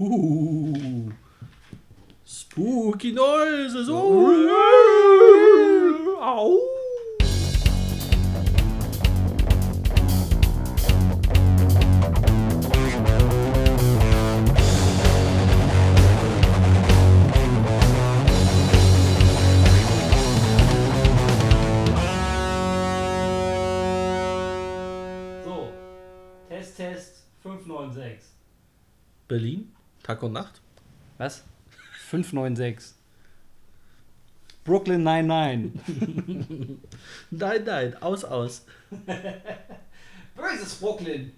Uh, spooky noises. Oh. Au. So, Test, Test 596. Berlin, Tag und Nacht. Was? 596. Brooklyn 99. Nein, nein, aus, aus. Böses Brooklyn.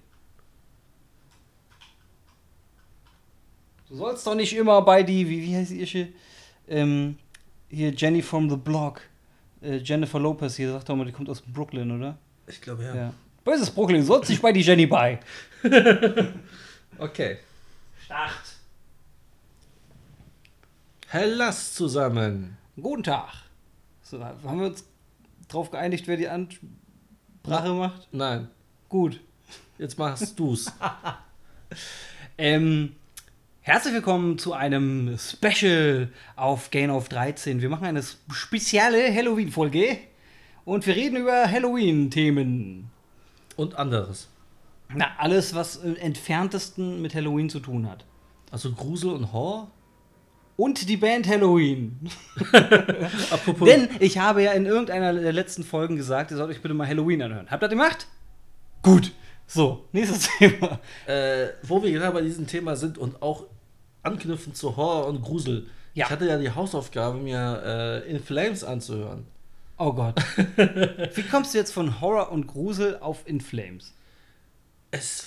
Du sollst doch nicht immer bei die, wie, wie heißt die Ische? Ähm, hier Jenny from the Block. Äh, Jennifer Lopez hier, sagt doch mal, die kommt aus Brooklyn, oder? Ich glaube ja. Ja. Böses Brooklyn, du sollst nicht bei die Jenny bei. Okay. Start. Hellas zusammen. Guten Tag. So, haben wir uns drauf geeinigt, wer die Ansprache macht? Nein, Gut. jetzt machst du's. Ähm, herzlich willkommen zu einem Special auf Gain of 13. Wir machen eine spezielle Halloween-Folge und wir reden über Halloween-Themen. Und anderes. Na, alles, was im entferntesten mit Halloween zu tun hat. Also Grusel und Horror. Und die Band Halloween. Apropos. Denn ich habe ja in irgendeiner der letzten Folgen gesagt, ihr sollt euch bitte mal Halloween anhören. Habt ihr das gemacht? Gut. So, nächstes Thema. äh, wo wir gerade bei diesem Thema sind und auch anknüpfen zu Horror und Grusel. Ja. Ich hatte ja die Hausaufgabe, mir äh, In Flames anzuhören. Oh Gott. Wie kommst du jetzt von Horror und Grusel auf In Flames? Es.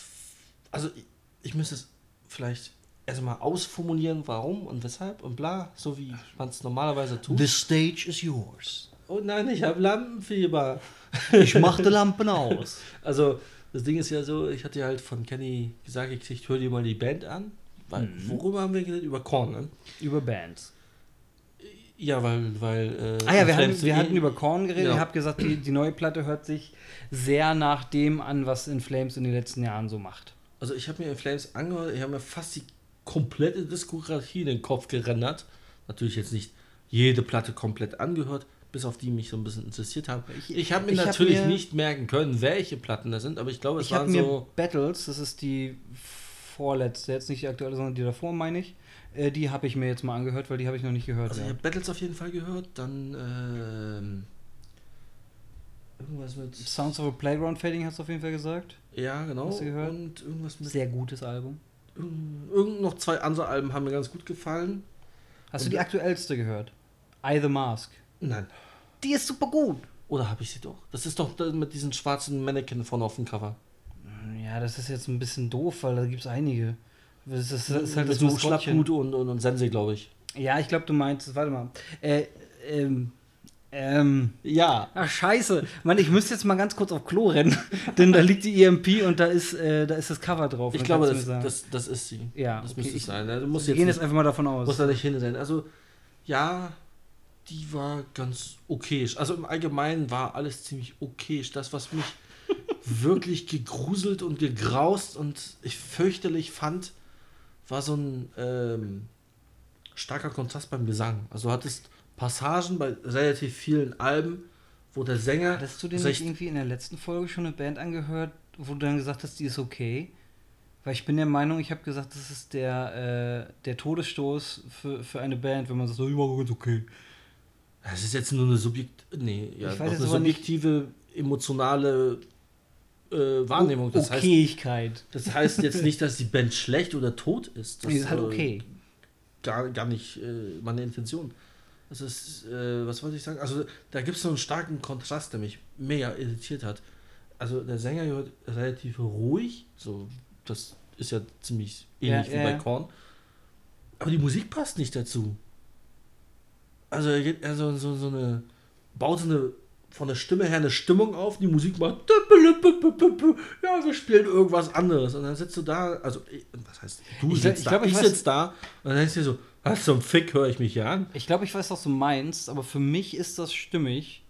Also, ich, ich müsste es vielleicht erstmal ausformulieren, warum und weshalb und bla, so wie man es normalerweise tut. The stage is yours. oh nein, ich habe Lampenfieber. Ich mach die Lampen aus. Also, das Ding ist ja so, ich hatte halt von Kenny gesagt, ich hör dir mal die Band an. Weil, Mhm. worüber haben wir geredet? Über Korn, ne? Über Bands. Ja, weil. weil äh, Ah ja, wir, hatten, wir hatten über Korn geredet. Ja. Ich habe gesagt, die, die neue Platte hört sich sehr nach dem an, was In Flames in den letzten Jahren so macht. Also, ich habe mir In Flames angehört, ich habe mir fast die komplette Diskografie in den Kopf gerendert. Natürlich jetzt nicht jede Platte komplett angehört, bis auf die mich so ein bisschen interessiert haben. Ich- Ich, habe mir ich hab natürlich mir- nicht merken können, welche Platten das sind, aber ich glaube, es Ich waren mir so. Battles, das ist die vorletzte, jetzt nicht die aktuelle, sondern die davor, meine ich. Äh, die habe ich mir jetzt mal angehört, weil die habe ich noch nicht gehört. Also, ich habe Battles auf jeden Fall gehört, dann. Ähm, irgendwas mit. Sounds of a Playground Fading hast du auf jeden Fall gesagt. Ja, genau. Hast du gehört? Und irgendwas mit. Sehr gutes Album. Irgend noch zwei andere Alben haben mir ganz gut gefallen. Hast du Und- die aktuellste gehört? I the Mask. Nein. Die ist super gut. Oder habe ich sie doch? Das ist doch mit diesen schwarzen Mannequin vorne auf dem Cover. Ja, das ist jetzt ein bisschen doof, weil da gibt es einige. Das ist, das ist halt das mit so Maskottchen. Schlapphut und, und, und Sense, glaube ich. Ja, ich glaube, du meinst, warte mal. Äh, ähm, ähm, Ja. ach scheiße. Mann, ich müsste jetzt mal ganz kurz auf Klo rennen, denn da liegt die EMP und da ist, äh, da ist das Cover drauf. Ich glaube, das, das, das ist sie. Ja, das okay, müsste ich- es sein. Du musst Wir jetzt gehen jetzt einfach mal davon aus. muss da nicht hinrennen. Also, ja, die war ganz okay. Also im Allgemeinen war alles ziemlich okay. Das, was mich wirklich gegruselt und gegraust und ich fürchterlich fand, war so ein ähm, starker Kontrast beim Gesang. Also du hattest Passagen bei relativ vielen Alben, wo der Sänger Hattest du den recht- nicht irgendwie in der letzten Folge schon eine Band angehört, wo du dann gesagt hast, die ist okay? Weil ich bin der Meinung, ich habe gesagt, das ist der, äh, der Todesstoß für, für eine Band, wenn man sagt, so, war ganz okay. Das ist jetzt nur eine Subjekt nee, ja, eine aber nicht- subjektive, emotionale äh, Wahrnehmung. Das heißt, Okayigkeit. das heißt jetzt nicht, dass die Band schlecht oder tot ist. Das Die ist halt äh, okay. gar, gar nicht äh, meine Intention. Das ist, äh, was wollte ich sagen? Also, da gibt es so einen starken Kontrast, der mich mega irritiert hat. Also, der Sänger hört relativ ruhig, so, das ist ja ziemlich ähnlich Ja, wie ja, bei. Korn. Aber die Musik passt nicht dazu. Also, er geht also so, so eine, baut so eine, von der Stimme her eine Stimmung auf, die Musik macht, ja, wir spielen irgendwas anderes. Und dann sitzt du da, also, ich- was heißt, du Ich sitzt ich da, glaub, ich ich sitze da, und dann denkst du dir so, was zum Fick höre ich mich hier an? Ich glaube, ich weiß, was du meinst, aber für mich ist das stimmig,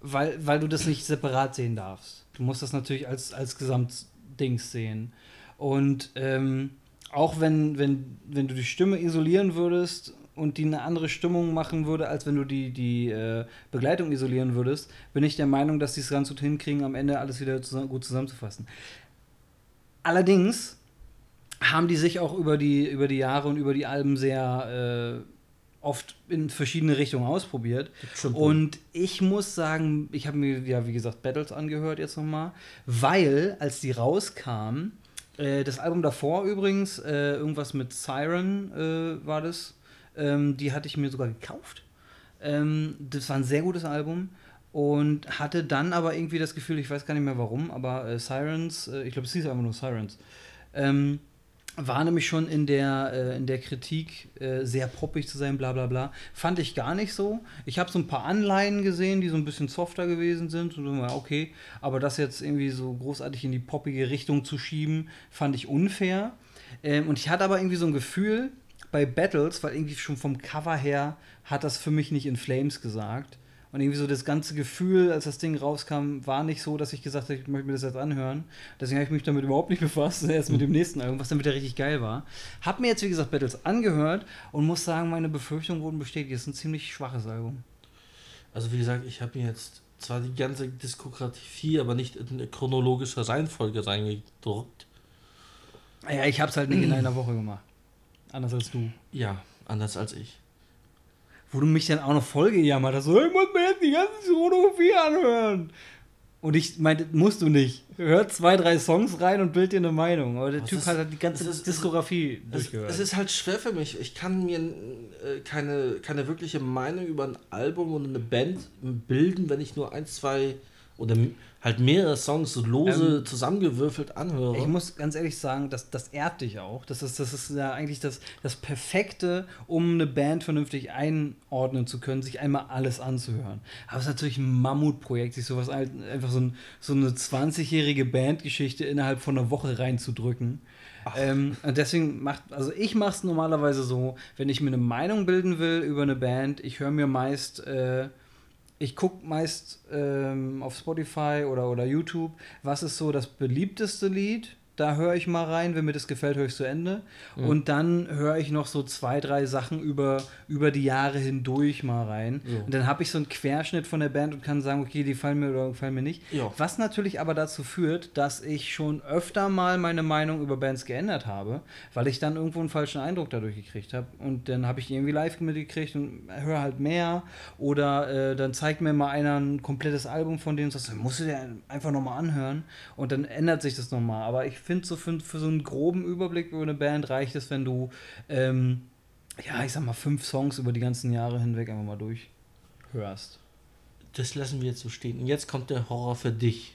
weil, weil du das nicht separat sehen darfst. Du musst das natürlich als, als Gesamtdings sehen. Und ähm, auch wenn, wenn, wenn du die Stimme isolieren würdest und die eine andere Stimmung machen würde, als wenn du die, die äh, Begleitung isolieren würdest, bin ich der Meinung, dass die es ganz gut hinkriegen, am Ende alles wieder zusammen, gut zusammenzufassen. Allerdings haben die sich auch über die, über die Jahre und über die Alben sehr äh, oft in verschiedene Richtungen ausprobiert. Und ich muss sagen, ich habe mir ja, wie gesagt, Battles angehört jetzt nochmal, weil, als die rauskamen, äh, das Album davor übrigens, äh, irgendwas mit Siren äh, war das, ähm, die hatte ich mir sogar gekauft. Ähm, das war ein sehr gutes Album und hatte dann aber irgendwie das Gefühl, ich weiß gar nicht mehr warum, aber äh, Sirens, äh, ich glaube, es hieß einfach nur Sirens, ähm, war nämlich schon in der, äh, in der Kritik äh, sehr poppig zu sein, bla bla bla. Fand ich gar nicht so. Ich habe so ein paar Anleihen gesehen, die so ein bisschen softer gewesen sind. Und war okay, aber das jetzt irgendwie so großartig in die poppige Richtung zu schieben, fand ich unfair. Ähm, und ich hatte aber irgendwie so ein Gefühl bei Battles, weil irgendwie schon vom Cover her hat das für mich nicht in Flames gesagt. Und irgendwie so das ganze Gefühl, als das Ding rauskam, war nicht so, dass ich gesagt habe, ich möchte mir das jetzt anhören. Deswegen habe ich mich damit überhaupt nicht befasst, erst mit dem nächsten Album, was dann wieder richtig geil war. Hab mir jetzt, wie gesagt, Battles angehört und muss sagen, meine Befürchtungen wurden bestätigt. Es ist ein ziemlich schwaches Album. Also, wie gesagt, ich habe mir jetzt zwar die ganze Diskografie, aber nicht in eine chronologische Reihenfolge reingedruckt. Ja, ich habe es halt nicht in einer Woche gemacht. Anders als du. Ja, anders als ich wo du mich dann auch noch voll gejammert hast, so, ich muss mir jetzt die ganze Chronografie anhören. Und ich meinte, musst du nicht. Hör zwei, drei Songs rein und bild dir eine Meinung. Aber der Was Typ ist, hat halt die ganze ist, Diskografie es, durchgehört. Es ist halt schwer für mich. Ich kann mir äh, keine, keine wirkliche Meinung über ein Album und eine Band bilden, wenn ich nur ein, zwei oder halt mehrere Songs so lose ähm, zusammengewürfelt anhöre. Ich muss ganz ehrlich sagen, das, das ehrt dich auch. Das ist, das ist ja eigentlich das, das Perfekte, um eine Band vernünftig einordnen zu können, sich einmal alles anzuhören. Aber es ist natürlich ein Mammutprojekt, sich sowas einfach so, ein, so eine 20-jährige Bandgeschichte innerhalb von einer Woche reinzudrücken. Ähm, und deswegen macht, also ich mache es normalerweise so, wenn ich mir eine Meinung bilden will über eine Band, ich höre mir meist äh, ich gucke meist ähm, auf Spotify oder, oder YouTube, was ist so das beliebteste Lied da höre ich mal rein, wenn mir das gefällt, höre ich zu Ende. Mhm. Und dann höre ich noch so zwei, drei Sachen über, über die Jahre hindurch mal rein. Ja. Und dann habe ich so einen Querschnitt von der Band und kann sagen, okay, die fallen mir oder gefallen mir nicht. Ja. Was natürlich aber dazu führt, dass ich schon öfter mal meine Meinung über Bands geändert habe, weil ich dann irgendwo einen falschen Eindruck dadurch gekriegt habe. Und dann habe ich irgendwie live mitgekriegt und höre halt mehr. Oder äh, dann zeigt mir mal einer ein komplettes Album von denen und sagt, musst du dir einfach nochmal anhören. Und dann ändert sich das nochmal. Aber ich finde, so für, für, so einen groben Überblick über eine Band reicht es, wenn du, ähm, ja, ich sag mal, fünf Songs über die ganzen Jahre hinweg einfach mal durchhörst. Das lassen wir jetzt so stehen. Und jetzt kommt der Horror für dich.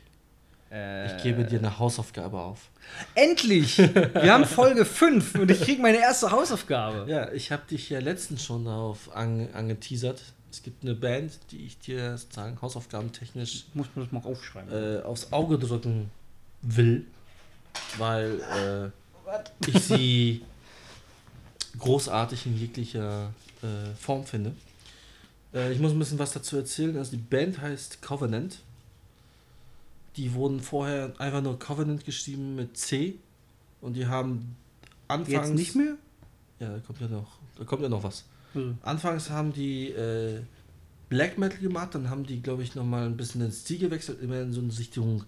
Äh, ich gebe dir eine Hausaufgabe auf. Endlich! Wir haben Folge 5 und ich kriege meine erste Hausaufgabe. Ja, ich habe dich ja letztens schon darauf ange angeteasert. Es gibt eine Band, die ich dir sozusagen hausaufgabentechnisch muss man das mal aufschreiben. Äh, aufs Auge drücken will weil äh, ich sie großartig in jeglicher äh, Form finde. Äh, ich muss ein bisschen was dazu erzählen. Also die Band heißt Covenant. Die wurden vorher einfach nur Covenant geschrieben mit C und die haben anfangs jetzt nicht mehr. Ja, da kommt ja noch, da kommt ja noch was. Mhm. Anfangs haben die äh, Black Metal gemacht, dann haben die, glaube ich, noch mal ein bisschen den Stil gewechselt, immer in so eine Richtung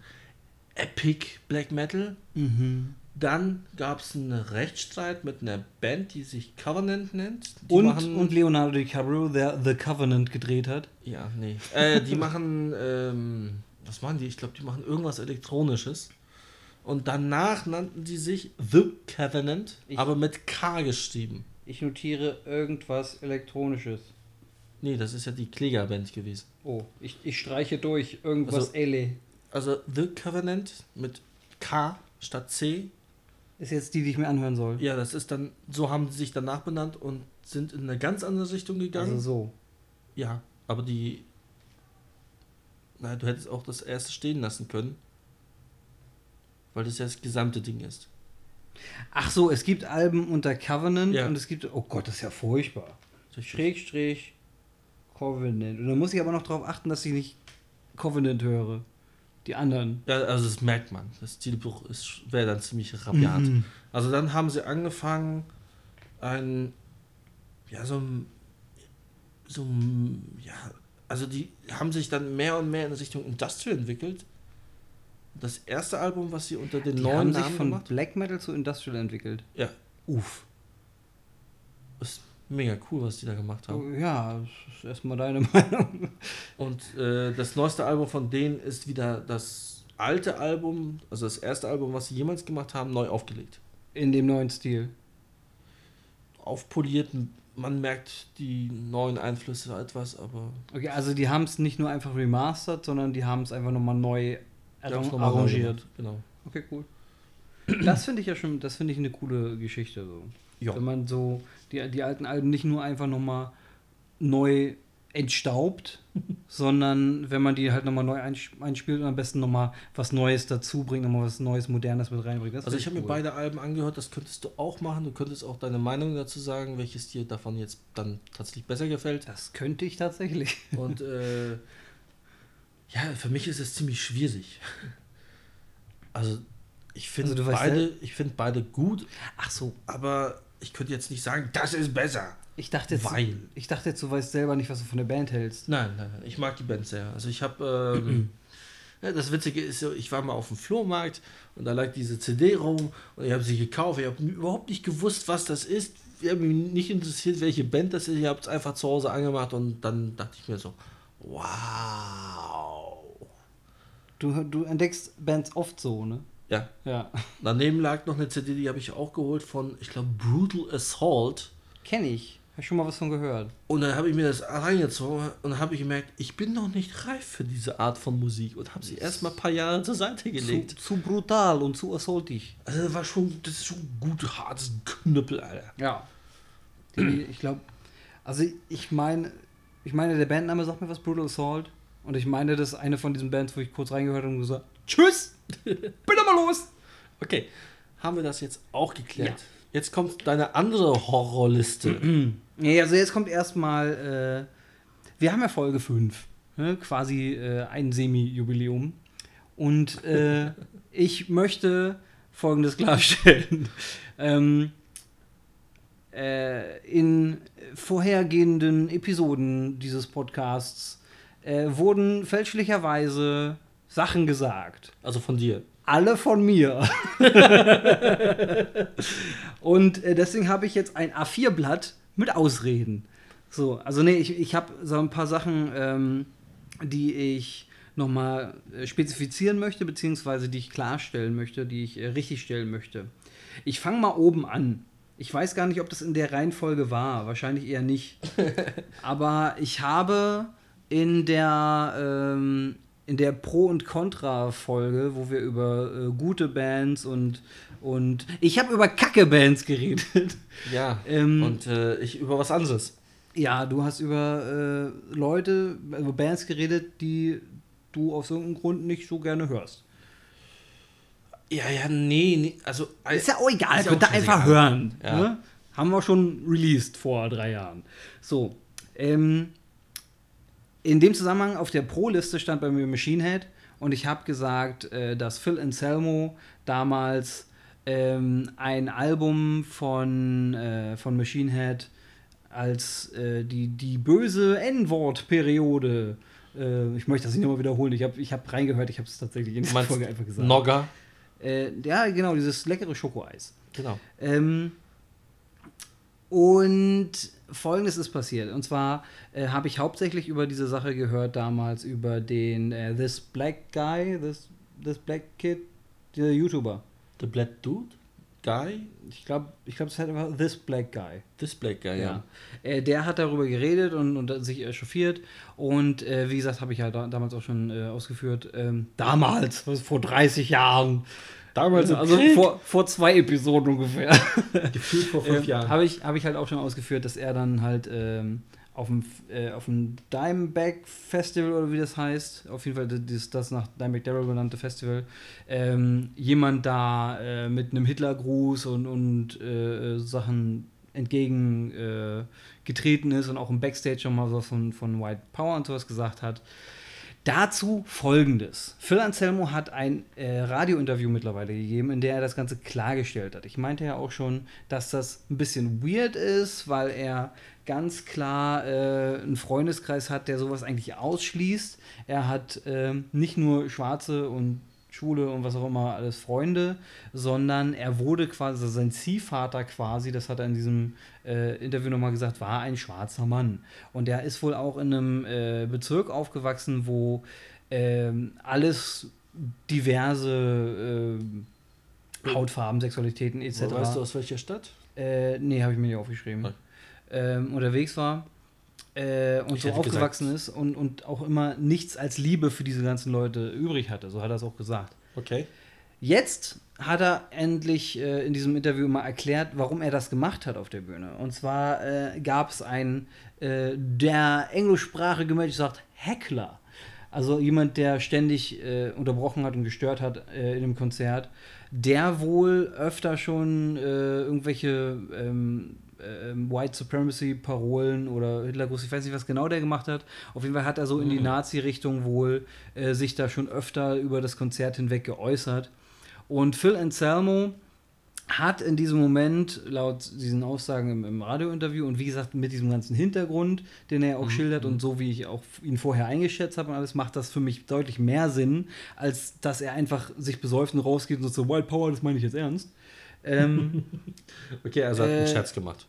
Epic Black Metal. Mhm. Dann gab es einen Rechtsstreit mit einer Band, die sich Covenant nennt. Die und, und Leonardo DiCaprio, der The Covenant gedreht hat. Ja, nee. äh, die machen, ähm, was machen die? Ich glaube, die machen irgendwas Elektronisches. Und danach nannten sie sich The Covenant, ich, aber mit K geschrieben. Ich notiere irgendwas Elektronisches. Nee, das ist ja die Klägerband gewesen. Oh, ich, ich streiche durch irgendwas also, Ele. Also The Covenant mit K statt C. Ist jetzt die, die ich mir anhören soll. Ja, das ist dann, so haben sie sich danach benannt und sind in eine ganz andere Richtung gegangen. Also so. Ja, aber die. Na, du hättest auch das erste stehen lassen können. Weil das ja das gesamte Ding ist. Ach so, es gibt Alben unter Covenant ja. und es gibt. Oh Gott, das ist ja furchtbar. Schrägstrich Covenant. Und dann muss ich aber noch darauf achten, dass ich nicht Covenant höre. Die anderen. Ja, also das merkt man. Das Stilbruch wäre dann ziemlich rabiat. Mhm. Also dann haben sie angefangen, ein, ja, so ein, so ein, ja, also die haben sich dann mehr und mehr in Richtung Industrial entwickelt. Das erste Album, was sie unter den Die neuen haben sich Namen von gemacht, Black Metal zu Industrial entwickelt. ja, uff. Ist mega cool, was die da gemacht haben. Ja, das ist erstmal deine Meinung. Und äh, das neueste Album von denen ist wieder das alte Album, also das erste Album, was sie jemals gemacht haben, neu aufgelegt. In dem neuen Stil. Aufpoliert, man merkt die neuen Einflüsse etwas, aber Okay, also die haben es nicht nur einfach remastert, sondern die haben es einfach nochmal neu die haben's arran- noch arrangiert. Genau. Okay, cool. Das finde ich ja schon, das finde ich eine coole Geschichte. So. Ja. Wenn man so die, die alten Alben nicht nur einfach nochmal neu entstaubt, sondern wenn man die halt nochmal neu einspielt und am besten nochmal was Neues dazu bringt, nochmal was Neues, Modernes mit reinbringt. Das Also ich habe mir cool. beide Alben angehört, das könntest du auch machen. Du könntest auch deine Meinung dazu sagen, welches dir davon jetzt dann tatsächlich besser gefällt. Das könnte ich tatsächlich. Und äh, ja, für mich ist es ziemlich schwierig. Also ich finde Also beide, ich finde beide gut, Ach so, aber ich könnte jetzt nicht sagen, das ist besser. ich dachte jetzt, Weil. ich dachte jetzt, du weißt selber nicht, was du von der Band hältst. Nein, nein, nein. Ich mag die Band sehr. Also ich habe, ähm, ja, das Witzige ist ich war mal auf dem Flohmarkt und da lag diese CD rum und ich habe sie gekauft. Ich habe überhaupt nicht gewusst, was das ist. Ich habe mich nicht interessiert, welche Band das ist. Ich habe es einfach zu Hause angemacht und dann dachte ich mir so, wow. Du, du entdeckst Bands oft so, ne? Ja, Ja. daneben lag noch eine CD, die habe ich auch geholt von, ich glaube, Brutal Assault. Kenn ich. Hab schon mal was von gehört. Und dann habe ich mir das reingezogen und habe ich gemerkt, ich bin noch nicht reif für diese Art von Musik und habe sie erst mal ein paar Jahre zur Seite Zu, gelegt. zu brutal und zu assaultig. Also das war schon, das ist schon gut hartes Knüppel, Alter. Ja. Die, ich glaube, also ich meine, ich meine, der Bandname sagt mir was, Brutal Assault. Und ich meine, das ist eine von diesen Bands, wo ich kurz reingehört habe und gesagt, tschüss, bin aber los. Okay, haben wir das jetzt auch geklärt. Jetzt kommt deine andere Horrorliste. Nee, also jetzt kommt erstmal, äh, wir haben ja Folge 5, ne? quasi äh, ein Semi-Jubiläum. Und äh, ich möchte Folgendes klarstellen. ähm, äh, in vorhergehenden Episoden dieses Podcasts äh, wurden fälschlicherweise Sachen gesagt Also von dir. alle von mir. und äh, deswegen habe ich jetzt ein A4-Blatt mit Ausreden. So, also nee, ich, ich habe so ein paar Sachen, ähm, die ich nochmal äh, spezifizieren möchte, beziehungsweise die ich klarstellen möchte, die ich äh, richtigstellen möchte. Ich fange mal oben an. Ich weiß gar nicht, ob das in der Reihenfolge war. Wahrscheinlich eher nicht. Aber ich habe in der, ähm, in der Pro- und Contra-Folge, wo wir über äh, gute Bands und, und ich habe über Kacke-Bands geredet. Ja. Ähm, und äh, ich über was anderes. Ja, du hast über äh, Leute, über Bands geredet, die du aus irgendeinem Grund nicht so gerne hörst. Ja, ja, nee, nee. Also, Ist ja auch egal, ja könnt ihr einfach scheißegal. hören. Ja. Ne? Haben wir schon released vor drei Jahren. So, ähm, in dem Zusammenhang auf der Pro-Liste stand bei mir Machine Head und ich habe gesagt, äh, dass Phil Anselmo damals ähm, ein Album von, äh, von Machine Head als äh, die, die böse N-Wort-Periode. Äh, ich möchte das nicht nochmal wiederholen. Ich habe ich hab reingehört, ich habe es tatsächlich in meinst Folge einfach gesagt. Nogger. Äh, ja, genau, dieses leckere Schokoeis. Genau. Ähm, und folgendes ist passiert. Und zwar äh, habe ich hauptsächlich über diese Sache gehört damals, über den äh, This Black Guy, This, this Black Kid, der YouTuber. The Black Dude? Guy? Ich glaube, ich glaub, es heißt einfach This Black Guy. This Black Guy, ja. Ja. Äh, der hat darüber geredet und, und sich echauffiert. Und äh, wie gesagt, habe ich ja da, damals auch schon äh, ausgeführt. Ähm, damals, vor 30 Jahren. Damals also vor, vor zwei Episoden ungefähr. Gefühlt vor fünf Jahren. Habe ich, hab ich halt auch schon ausgeführt, dass er dann halt ähm, auf dem, äh, auf dem Dimeback Festival oder wie das heißt, auf jeden Fall das, das nach Dimeback Daryl benannte Festival, ähm, jemand da äh, mit einem Hitlergruß und, und äh, Sachen entgegen äh, ist und auch im Backstage schon mal so von, von White Power und sowas gesagt hat. Dazu folgendes. Phil Anselmo hat ein äh, Radiointerview mittlerweile gegeben, in der er das Ganze klargestellt hat. Ich meinte ja auch schon, dass das ein bisschen weird ist, weil er ganz klar äh, einen Freundeskreis hat, der sowas eigentlich ausschließt. Er hat äh, nicht nur Schwarze und Schule und was auch immer alles Freunde, sondern er wurde quasi, also sein Ziehvater quasi, das hat er in diesem äh, Interview nochmal gesagt, war ein schwarzer Mann. Und er ist wohl auch in einem äh, Bezirk aufgewachsen, wo äh, alles diverse äh, Hautfarben, Sexualitäten etc. Weißt du aus welcher Stadt? Äh, nee, habe ich mir nicht aufgeschrieben. Ähm, unterwegs war äh, und ich so aufgewachsen gesagt. ist und, und auch immer nichts als Liebe für diese ganzen Leute übrig hatte. So hat er es auch gesagt. Okay. Jetzt hat er endlich äh, in diesem Interview mal erklärt, warum er das gemacht hat auf der Bühne. Und zwar äh, gab es einen, äh, der englischsprachige Mensch sagt, Heckler. Also jemand, der ständig äh, unterbrochen hat und gestört hat äh, in dem Konzert, der wohl öfter schon irgendwelche ähm, ähm, White Supremacy Parolen oder Hitlergruß, ich weiß nicht, was genau der gemacht hat. Auf jeden Fall hat er so in die mhm. Nazi-Richtung wohl äh, sich da schon öfter über das Konzert hinweg geäußert. Und Phil Anselmo hat in diesem Moment, laut diesen Aussagen im, im Radiointerview und wie gesagt mit diesem ganzen Hintergrund, den er auch mhm. schildert und mhm. so wie ich auch ihn vorher eingeschätzt habe und alles, macht das für mich deutlich mehr Sinn, als dass er einfach sich besäuft und rausgeht und so, Wild Power, das meine ich jetzt ernst. Ähm, okay, also hat äh, einen Scherz gemacht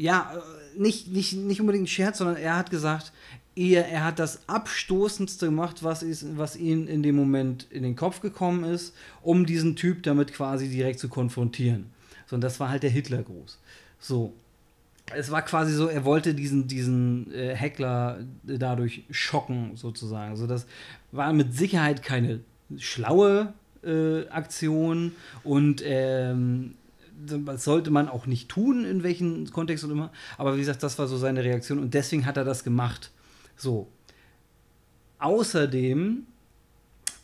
ja, äh, nicht, nicht, nicht unbedingt ein Scherz, sondern er hat gesagt, er, er hat das Abstoßendste gemacht, was, ist, was ihm in dem Moment in den Kopf gekommen ist, um diesen Typ damit quasi direkt zu konfrontieren. So, und das war halt der Hitlergruß. So. Es war quasi so, er wollte diesen, diesen äh, Heckler dadurch schocken, sozusagen. So, das war mit Sicherheit keine schlaue äh, Aktion und ähm, das sollte man auch nicht tun, in welchen Kontext und immer. Aber wie gesagt, das war so seine Reaktion und deswegen hat er das gemacht. So. Außerdem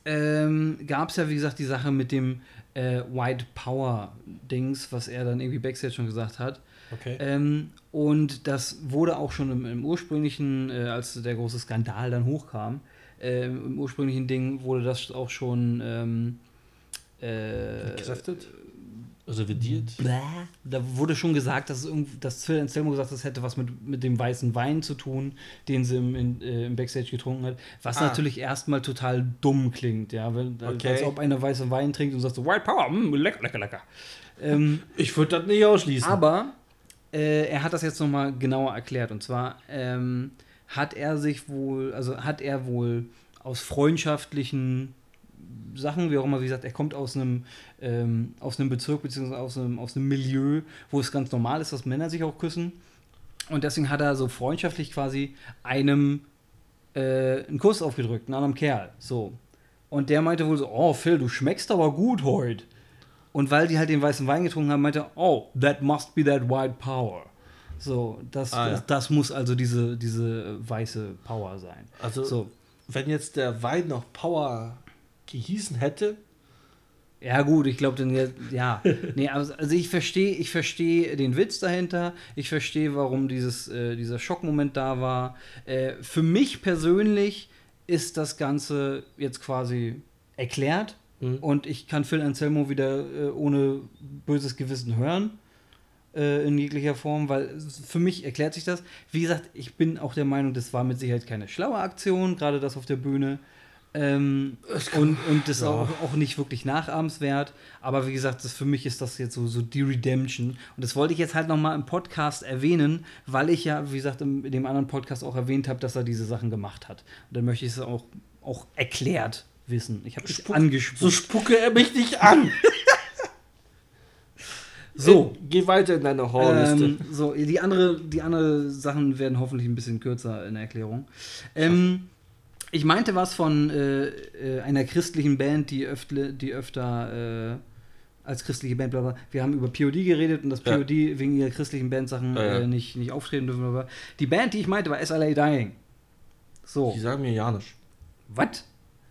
ähm, gab es ja, wie gesagt, die Sache mit dem äh, White Power-Dings, was er dann irgendwie Backstage schon gesagt hat. Okay. Ähm, und das wurde auch schon im, im ursprünglichen, äh, als der große Skandal dann hochkam, äh, im ursprünglichen Ding wurde das auch schon ähm, äh, Entkräftet? Revidiert. Bläh. Da wurde schon gesagt, dass, dass Phil Anselmo gesagt hat, das hätte was mit, mit dem weißen Wein zu tun, den sie im, in, äh, im Backstage getrunken hat. Was ah. natürlich erstmal total dumm klingt, ja. Wenn, okay. Als ob einer weißen Wein trinkt und sagt so, White Power, mh, mm, lecker, lecker, lecker. Ähm, ich würde das nicht ausschließen. Aber äh, er hat das jetzt nochmal genauer erklärt. Und zwar ähm, hat er sich wohl, also hat er wohl aus freundschaftlichen Sachen, wie auch immer, wie gesagt, er kommt aus einem, ähm, aus einem Bezirk beziehungsweise aus einem, aus einem Milieu, wo es ganz normal ist, dass Männer sich auch küssen. Und deswegen hat er so freundschaftlich quasi einem äh, einen Kuss aufgedrückt, einem anderen Kerl. So. Und der meinte wohl so, oh Phil, du schmeckst aber gut heute. Und weil die halt den weißen Wein getrunken haben, meinte er, oh, that must be that white power. So, das, ah, ja. das, das, muss also diese, diese weiße Power sein. Also, so. wenn jetzt der Wein noch Power gehießen hätte. Ja, gut, ich glaube, dann ja. nee, also, also ich verstehe, ich verstehe den Witz dahinter. Ich verstehe, warum dieses, äh, dieser Schockmoment da war. Äh, für mich persönlich ist das Ganze jetzt quasi erklärt mhm. und ich kann Phil Anselmo wieder äh, ohne böses Gewissen hören äh, in jeglicher Form, weil für mich erklärt sich das. Wie gesagt, ich bin auch der Meinung, das war mit Sicherheit keine schlaue Aktion, gerade das auf der Bühne. Ähm, und, und das ja. auch, auch nicht wirklich nachahmenswert. Aber wie gesagt, das, für mich ist das jetzt so, so die Redemption. Und das wollte ich jetzt halt nochmal im Podcast erwähnen, weil ich ja, wie gesagt, in, dem anderen Podcast auch erwähnt habe, dass er diese Sachen gemacht hat. Und dann möchte ich es auch, auch erklärt wissen. Ich habe dich Spuck, angesprochen. So spucke er mich nicht an. so, äh, geh weiter in deine Horrorliste. Ähm, so, die andere, die andere Sachen werden hoffentlich ein bisschen kürzer in der Erklärung. Ähm, ich meinte was von äh, äh, einer christlichen Band, die, öftle, die öfter äh, als christliche Band, bla, bla. wir haben über POD geredet und dass ja. POD wegen ihrer christlichen Bandsachen ja. Äh, nicht, nicht auftreten dürfen. Bla, Die Band, die ich meinte, war SLA Dying. So. Die sagen mir ja nicht. Was?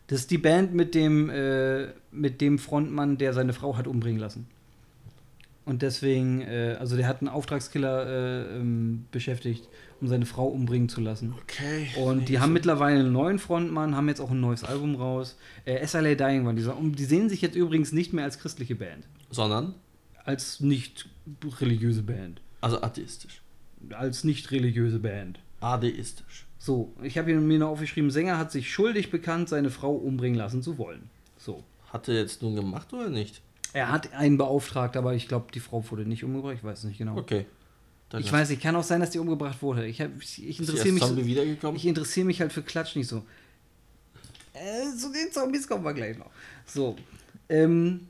Das ist die Band mit dem, äh, mit dem Frontmann, der seine Frau hat umbringen lassen. Und deswegen, äh, also der hat einen Auftragskiller äh, ähm, beschäftigt, um seine Frau umbringen zu lassen. Okay. Und die haben mittlerweile einen neuen Frontmann, haben jetzt auch ein neues Album raus. Äh, SLA Dying waren die. Und die sehen sich jetzt übrigens nicht mehr als christliche Band. Sondern, Als nicht religiöse Band. also atheistisch. Als nicht religiöse Band. Adeistisch. So, ich habe mir noch aufgeschrieben, Sänger hat sich schuldig bekannt, seine Frau umbringen lassen zu wollen. So. Hat er jetzt nun gemacht oder nicht? Er hat einen beauftragt, aber ich glaube, die Frau wurde nicht umgebracht. Ich weiß es nicht genau. Okay. Dann Ich weiß nicht, kann auch sein, dass die umgebracht wurde. Ich, hab, ich, ich interessiere mich, so, Zombie wiedergekommen. ich interessiere mich halt für Klatsch nicht so. Äh, zu den Zombies kommen wir gleich noch. So. Ähm,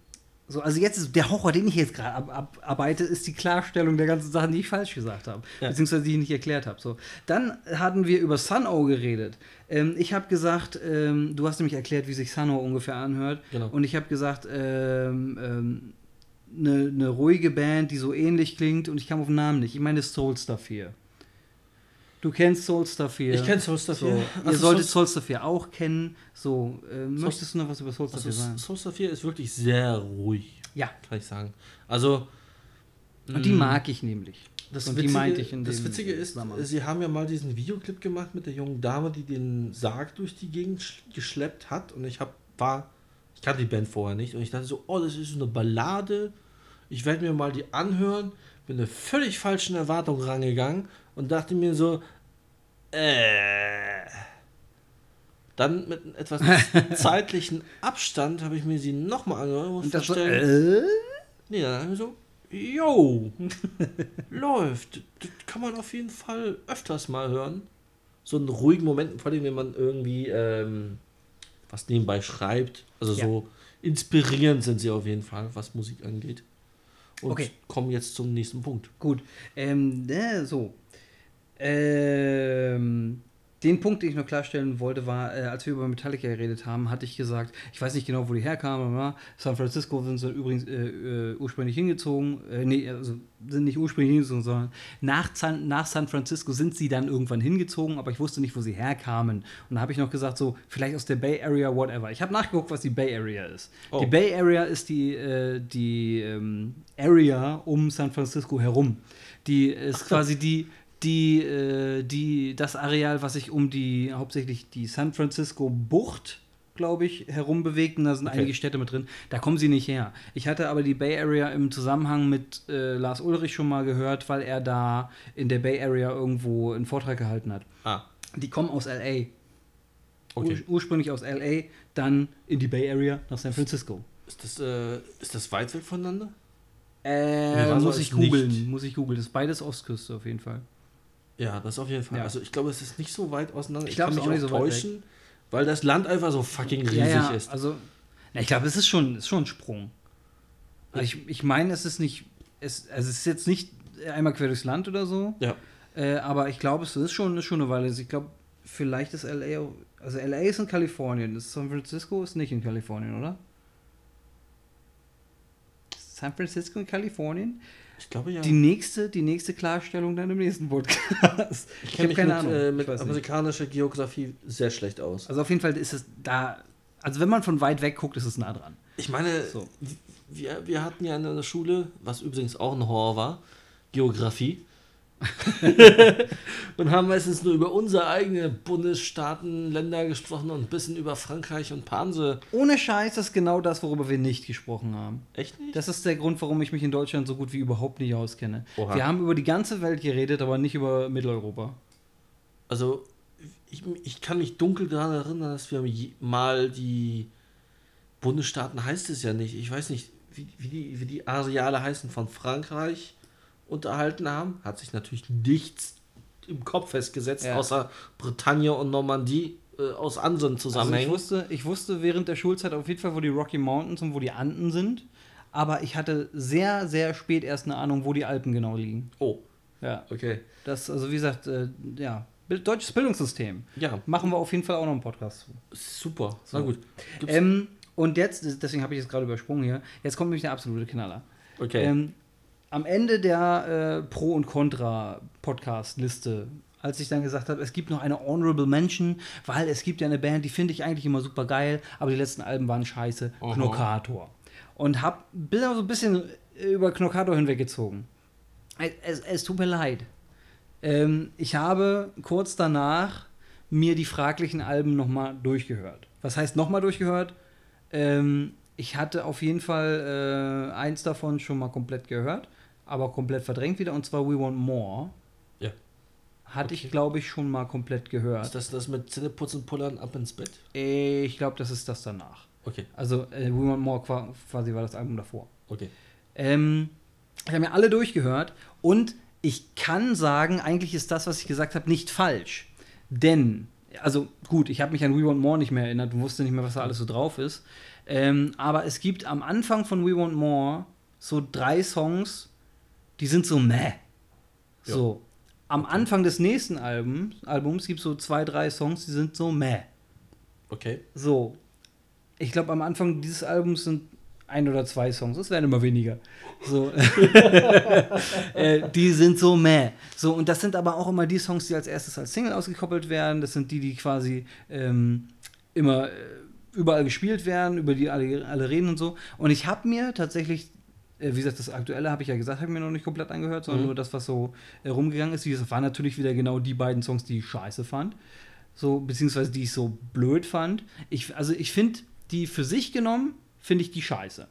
so, also jetzt ist der Horror, den ich jetzt gerade ab, abarbeite, ist die Klarstellung der ganzen Sachen, die ich falsch gesagt habe. Ja. Beziehungsweise die ich nicht erklärt habe. So. Dann hatten wir über Sun-O geredet. Ähm, ich habe gesagt, ähm, du hast nämlich erklärt, wie sich Sun-O ungefähr anhört. Genau. Und ich habe gesagt, ähm, ähm, eine, eine ruhige Band, die so ähnlich klingt und ich kam auf den Namen nicht. Ich meine Soulstar 4. Du kennst Soulstar 4. Ich kenn Soulstar 4. So, Also ihr solltet Soul- Soulstar 4 auch kennen. So, Soul- möchtest du noch was über Soulstar Also 4 sagen? Soulstar 4 ist wirklich sehr ruhig, Ja, kann ich sagen. Also. und die mh, mag ich nämlich. Das, und Witzige, die meinte ich in das dem Witzige ist, sie haben ja mal diesen Videoclip gemacht mit der jungen Dame, die den Sarg durch die Gegend sch- geschleppt hat. Und ich hab, war, ich kannte die Band vorher nicht. Und ich dachte so, oh, das ist so eine Ballade. Ich werde mir mal die anhören. Bin eine völlig falschen Erwartung rangegangen und dachte mir so, äh. Dann mit etwas zeitlichen Abstand habe ich mir sie nochmal angehört und, Und das feststellen, äh? Nee, dann haben wir so, yo, läuft. Das kann man auf jeden Fall öfters mal hören. So einen ruhigen Moment, vor allem wenn man irgendwie ähm, was nebenbei schreibt. Also Ja. so inspirierend sind sie auf jeden Fall, was Musik angeht. Und Okay. kommen jetzt zum nächsten Punkt. Gut. Ähm, äh, so. Ähm, den Punkt, den ich noch klarstellen wollte, war, äh, als wir über Metallica geredet haben, hatte ich gesagt, ich weiß nicht genau, wo die herkamen, aber San Francisco sind sie übrigens äh, äh, ursprünglich hingezogen. Äh, nee, also sind nicht ursprünglich hingezogen, sondern nach San, nach San Francisco sind sie dann irgendwann hingezogen, aber ich wusste nicht, wo sie herkamen. Und da habe ich noch gesagt, so, vielleicht aus der Bay Area, whatever. Ich habe nachgeguckt, was die Bay Area ist. Oh. Die Bay Area ist die, äh, die ähm, Area um San Francisco herum. Die ist quasi die, die, äh, die, das Areal, was sich um die, hauptsächlich die San Francisco Bucht, glaube ich, herum bewegt. Und da sind Okay. einige Städte mit drin. Da kommen sie nicht her. Ich hatte aber die Bay Area im Zusammenhang mit äh, Lars Ulrich schon mal gehört, weil er da in der Bay Area irgendwo einen Vortrag gehalten hat. Ah, Die kommen aus L.A. okay. Ur ursprünglich aus L.A., dann in die Bay Area nach San Francisco. Ist das, äh, ist das weit weg voneinander? Äh, muss ich googeln, muss ich googeln. Das ist beides Ostküste auf jeden Fall. Ja, das auf jeden Fall. Ja. Also ich glaube, es ist nicht so weit auseinander. Ich glaube, kann es ist mich auch nicht so weit täuschen, weil das Land einfach so fucking riesig ja, ja, ist. Also, na, ich glaube, es ist schon, ist schon ein Sprung. Also ich, ich meine, es ist nicht, es, also es ist jetzt nicht einmal quer durchs Land oder so, Ja. äh, aber ich glaube, es ist schon, ist schon eine Weile. Also ich glaube, vielleicht ist LA, auch- also LA ist in Kalifornien, das San Francisco ist nicht in Kalifornien, oder? Ist San Francisco in Kalifornien? Ich glaube ja. Die nächste, die nächste Klarstellung dann im nächsten Podcast. ich Ich kenne habe keine mit, Ahnung. äh, mit amerikanischer Geografie sehr schlecht aus. Also auf jeden Fall ist es da, also wenn man von weit weg guckt, ist es nah dran. Ich meine, So. wir, wir hatten ja in der Schule, was übrigens auch ein Horror war, Geografie. und haben meistens nur über unsere eigenen Bundesstaaten, Länder gesprochen und ein bisschen über Frankreich und Panse. Ohne Scheiß, das ist genau das, worüber wir nicht gesprochen haben. Echt nicht? Das ist der Grund, warum ich mich in Deutschland so gut wie überhaupt nicht auskenne. Oha. Wir haben über die ganze Welt geredet, aber nicht über Mitteleuropa. Also, ich, ich kann mich dunkel daran erinnern, dass wir mal die Bundesstaaten heißt es ja nicht. Ich weiß nicht, wie, wie, die, wie die Areale heißen von Frankreich unterhalten haben. Hat sich natürlich nichts im Kopf festgesetzt, Ja. außer Bretagne und Normandie äh, aus anderen Also ich, Zusammenhängen. wusste, ich wusste während der Schulzeit auf jeden Fall, wo die Rocky Mountains und wo die Anden sind. Aber ich hatte sehr, sehr spät erst eine Ahnung, wo die Alpen genau liegen. oh, Ja. okay. Das, also wie gesagt, äh, ja. Deutsches Bildungssystem. Ja, Machen wir auf jeden Fall auch noch einen Podcast zu. super. So. Na gut. Ähm, und jetzt, deswegen habe ich es gerade übersprungen hier, jetzt kommt nämlich der absolute Knaller. okay. Ähm, am Ende der äh, Pro- und Contra-Podcast-Liste, als ich dann gesagt habe, es gibt noch eine Honorable Mention, weil es gibt ja eine Band, die finde ich eigentlich immer super geil, aber die letzten Alben waren scheiße, Aha. Knockator. Und hab bin so ein bisschen über Knockato hinweggezogen. Es, es, es tut mir leid. Ähm, ich habe kurz danach mir die fraglichen Alben nochmal durchgehört. Was heißt nochmal durchgehört? Ähm, ich hatte auf jeden Fall äh, eins davon schon mal komplett gehört, aber komplett verdrängt wieder, und zwar We Want More. Ja. Hatte Okay. ich, glaube ich, schon mal komplett gehört. Ist das das mit Zähneputzen, Pullern, ab ins Bett? Ich glaube, das ist das danach. Okay, Also äh, We Want More qua- quasi war das Album davor. okay. Ähm, ich habe mir alle durchgehört und ich kann sagen, eigentlich ist das, was ich gesagt habe, nicht falsch. Denn, also gut, ich habe mich an We Want More nicht mehr erinnert und wusste nicht mehr, was da alles so drauf ist. Ähm, aber es gibt am Anfang von We Want More so drei Songs, die sind so meh. So. Am Anfang des nächsten Album, Albums gibt es so zwei, drei Songs, die sind so meh. Okay. So. Ich glaube, am Anfang dieses Albums sind ein oder zwei Songs. Es werden immer weniger. So. äh, die sind so meh. So, und das sind aber auch immer die Songs, die als erstes als Single ausgekoppelt werden. Das sind die, die quasi ähm, immer äh, überall gespielt werden, über die alle, alle reden und so. Und ich habe mir tatsächlich, wie gesagt, das Aktuelle habe ich ja gesagt, habe ich mir noch nicht komplett angehört, sondern Mhm. nur das, was so äh, rumgegangen ist. Gesagt, waren natürlich wieder genau die beiden Songs, die ich scheiße fand. So, beziehungsweise die ich so blöd fand. Ich, also ich finde die für sich genommen, finde ich die scheiße.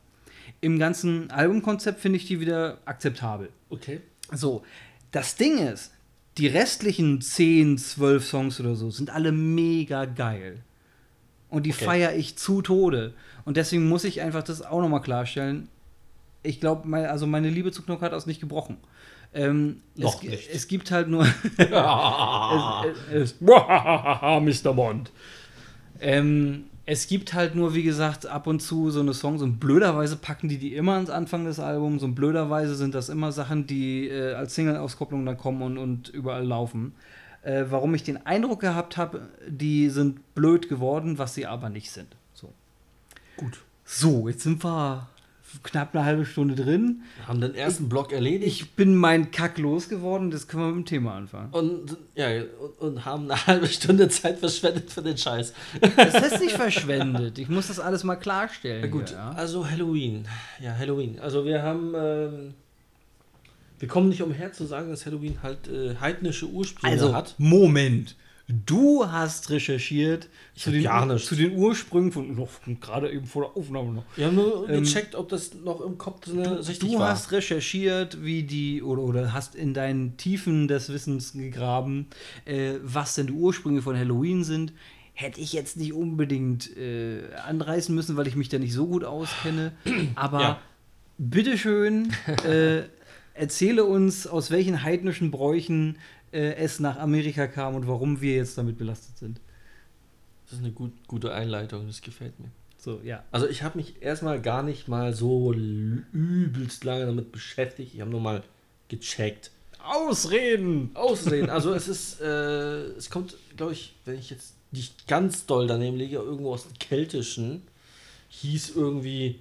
Im ganzen Albumkonzept finde ich die wieder akzeptabel. Okay. So, das Ding ist, die restlichen 10, 12 Songs oder so sind alle mega geil. Und die Okay. feiere ich zu Tode. Und deswegen muss ich einfach das auch nochmal klarstellen. Ich glaube, mein, also meine Liebe zu Knockout ist nicht gebrochen. Ähm, Noch es, nicht. es gibt halt nur. Ah. es, es, Mr. Bond. Ähm, es gibt halt nur, wie gesagt, ab und zu so eine Songs und blöderweise packen die die immer ans Anfang des Albums und blöderweise sind das immer Sachen, die äh, als Single-Auskopplung dann kommen und, und überall laufen. Äh, warum ich den Eindruck gehabt habe, die sind blöd geworden, was sie aber nicht sind. So. Gut. So, jetzt sind wir knapp eine halbe Stunde drin. Wir haben den ersten Block erledigt. Ich bin mein Kack losgeworden, jetzt können wir mit dem Thema anfangen. und, ja, und, und haben eine halbe Stunde Zeit verschwendet für den Scheiß. Das ist nicht verschwendet. Ich muss das alles mal klarstellen. Na gut, hier, ja? also Halloween. Ja, Halloween. Also wir haben, ähm, wir kommen nicht umher zu sagen, dass Halloween halt äh, heidnische Ursprünge Also, hat. Moment. Du hast recherchiert zu den, zu den Ursprüngen von noch gerade eben vor der Aufnahme noch. Wir haben nur Ähm, gecheckt, ob das noch im Kopf drin richtig Du war. hast recherchiert, wie die oder, oder hast in deinen Tiefen des Wissens gegraben, äh, was denn die Ursprünge von Halloween sind. Hätte ich jetzt nicht unbedingt äh, anreißen müssen, weil ich mich da nicht so gut auskenne. Aber Ja. bitteschön, äh, erzähle uns, aus welchen heidnischen Bräuchen äh, es nach Amerika kam und warum wir jetzt damit belastet sind. Das ist eine gut, gute Einleitung, das gefällt mir. So, ja. Also ich habe mich erstmal gar nicht mal so übelst lange damit beschäftigt. Ich habe nur mal gecheckt. Ausreden! Aussehen. Also es ist, äh, es kommt, glaube ich, wenn ich jetzt nicht ganz doll daneben lege, irgendwo aus dem Keltischen. Hieß irgendwie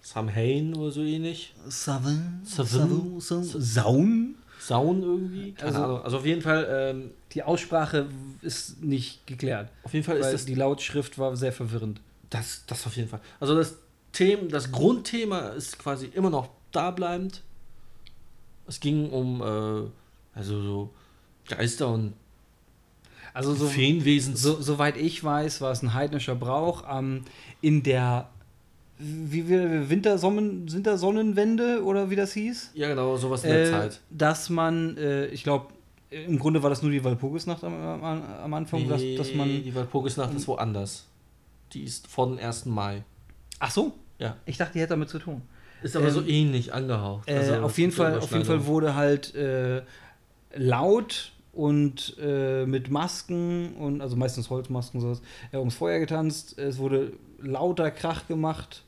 Samhain oder so ähnlich. Savin? Savin? Saun? Saun irgendwie. Keine Also- Ahnung. Also auf jeden Fall, ähm, Die Aussprache ist nicht geklärt. auf jeden Fall ist das die Lautschrift war sehr verwirrend. Das, das auf jeden Fall. Also das Thema, das Grundthema ist quasi immer noch da bleibend. Es ging um äh, also so Geister und Also so, Feenwesen. so, soweit ich weiß, war es ein heidnischer Brauch. Ähm, in der wie wir Wintersonnen, Wintersonnenwende oder wie das hieß, ja, genau, sowas in der äh, Zeit. dass man, äh, ich glaube, im Grunde war das nur die Walpurgisnacht am, am, am Anfang, dass, dass man. die Walpurgisnacht ist woanders. Die ist vor dem 1. Mai. Ach so, Ja. ich dachte, die hätte damit zu tun. Ist aber so Ähm, ähnlich angehaucht. Äh, Also, auf, es jeden Fall, auf jeden Fall wurde halt äh, laut und äh, mit Masken und also meistens Holzmasken sowas, äh, ums Feuer getanzt. Es wurde lauter Krach gemacht,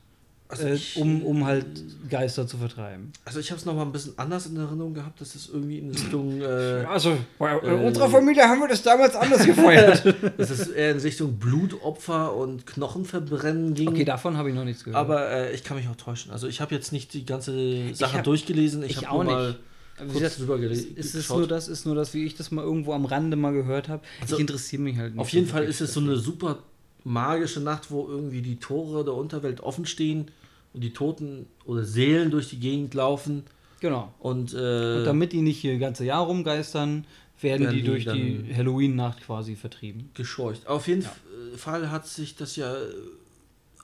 Also äh, ich- um, um halt Geister zu vertreiben. Also ich habe es nochmal ein bisschen anders in Erinnerung gehabt, dass es irgendwie in Richtung, äh, Also bei Äh, unserer Familie haben wir das damals anders gefeiert. dass es eher in Richtung Blutopfer und Knochenverbrennen ging. okay, davon habe ich noch nichts gehört. Aber äh, ich kann mich auch täuschen. Also ich habe jetzt nicht die ganze Sache hab- durchgelesen. Ich, ich habe nur nicht. Wie kurz drüber gele- es, es ist geschaut. nur das, ist nur das, wie ich das mal irgendwo am Rande mal gehört habe. Also, ich interessiere mich halt nicht. Auf jeden Fall ist es so eine super magische Nacht, wo irgendwie die Tore der Unterwelt offen stehen und die Toten oder Seelen durch die Gegend laufen. Genau. Und, äh, Und damit die nicht hier ganze Jahr rumgeistern, werden Werden die die durch die Halloween-Nacht quasi vertrieben. gescheucht. Auf jeden Ja. F- Fall hat sich das ja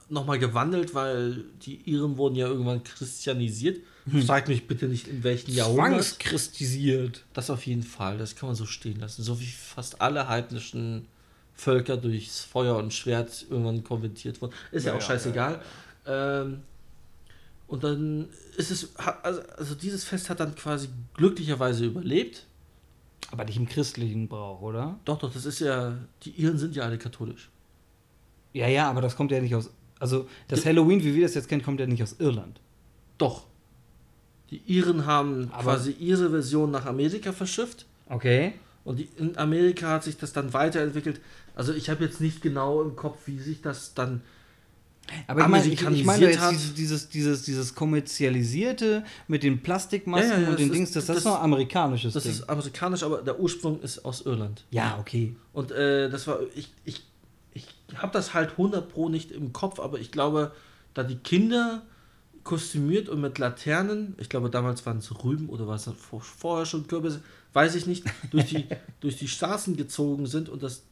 nochmal gewandelt, weil die Iren wurden ja irgendwann christianisiert. Fragt mich bitte nicht, in welchen Jahrhundert. Zwangschristisiert. Das auf jeden Fall, das kann man so stehen lassen. So wie fast alle heidnischen Völker durchs Feuer und Schwert irgendwann konvertiert wurden. Ist ja, Ja, auch ja, scheißegal. Ähm, und dann ist es, also, also dieses Fest hat dann quasi glücklicherweise überlebt. Aber nicht im christlichen Brauch, oder? Doch, doch, das ist ja, die Iren sind ja alle katholisch. Ja, ja, aber das kommt ja nicht aus. Also, das Halloween, wie wir das jetzt kennen, kommt ja nicht aus Irland. Doch. Die Iren haben Aber- quasi ihre Version nach Amerika verschifft. Okay. Und die, in Amerika hat sich das dann weiterentwickelt. Also ich habe jetzt nicht genau im Kopf, wie sich das dann. Aber ich meine, ich, ich meine jetzt dieses, dieses, dieses, dieses kommerzialisierte mit den Plastikmasken Ja, ja, und den Dings, das, das, ist noch amerikanisches Das Ding. ist amerikanisch, aber der Ursprung ist aus Irland. ja, okay. Und äh, das war. Ich, ich, ich habe das halt 100 Pro nicht im Kopf, aber ich glaube, da die Kinder kostümiert und mit Laternen, ich glaube damals waren es Rüben oder war es vor- vorher schon Kürbisse, weiß ich nicht, durch die, durch die Straßen gezogen sind und dass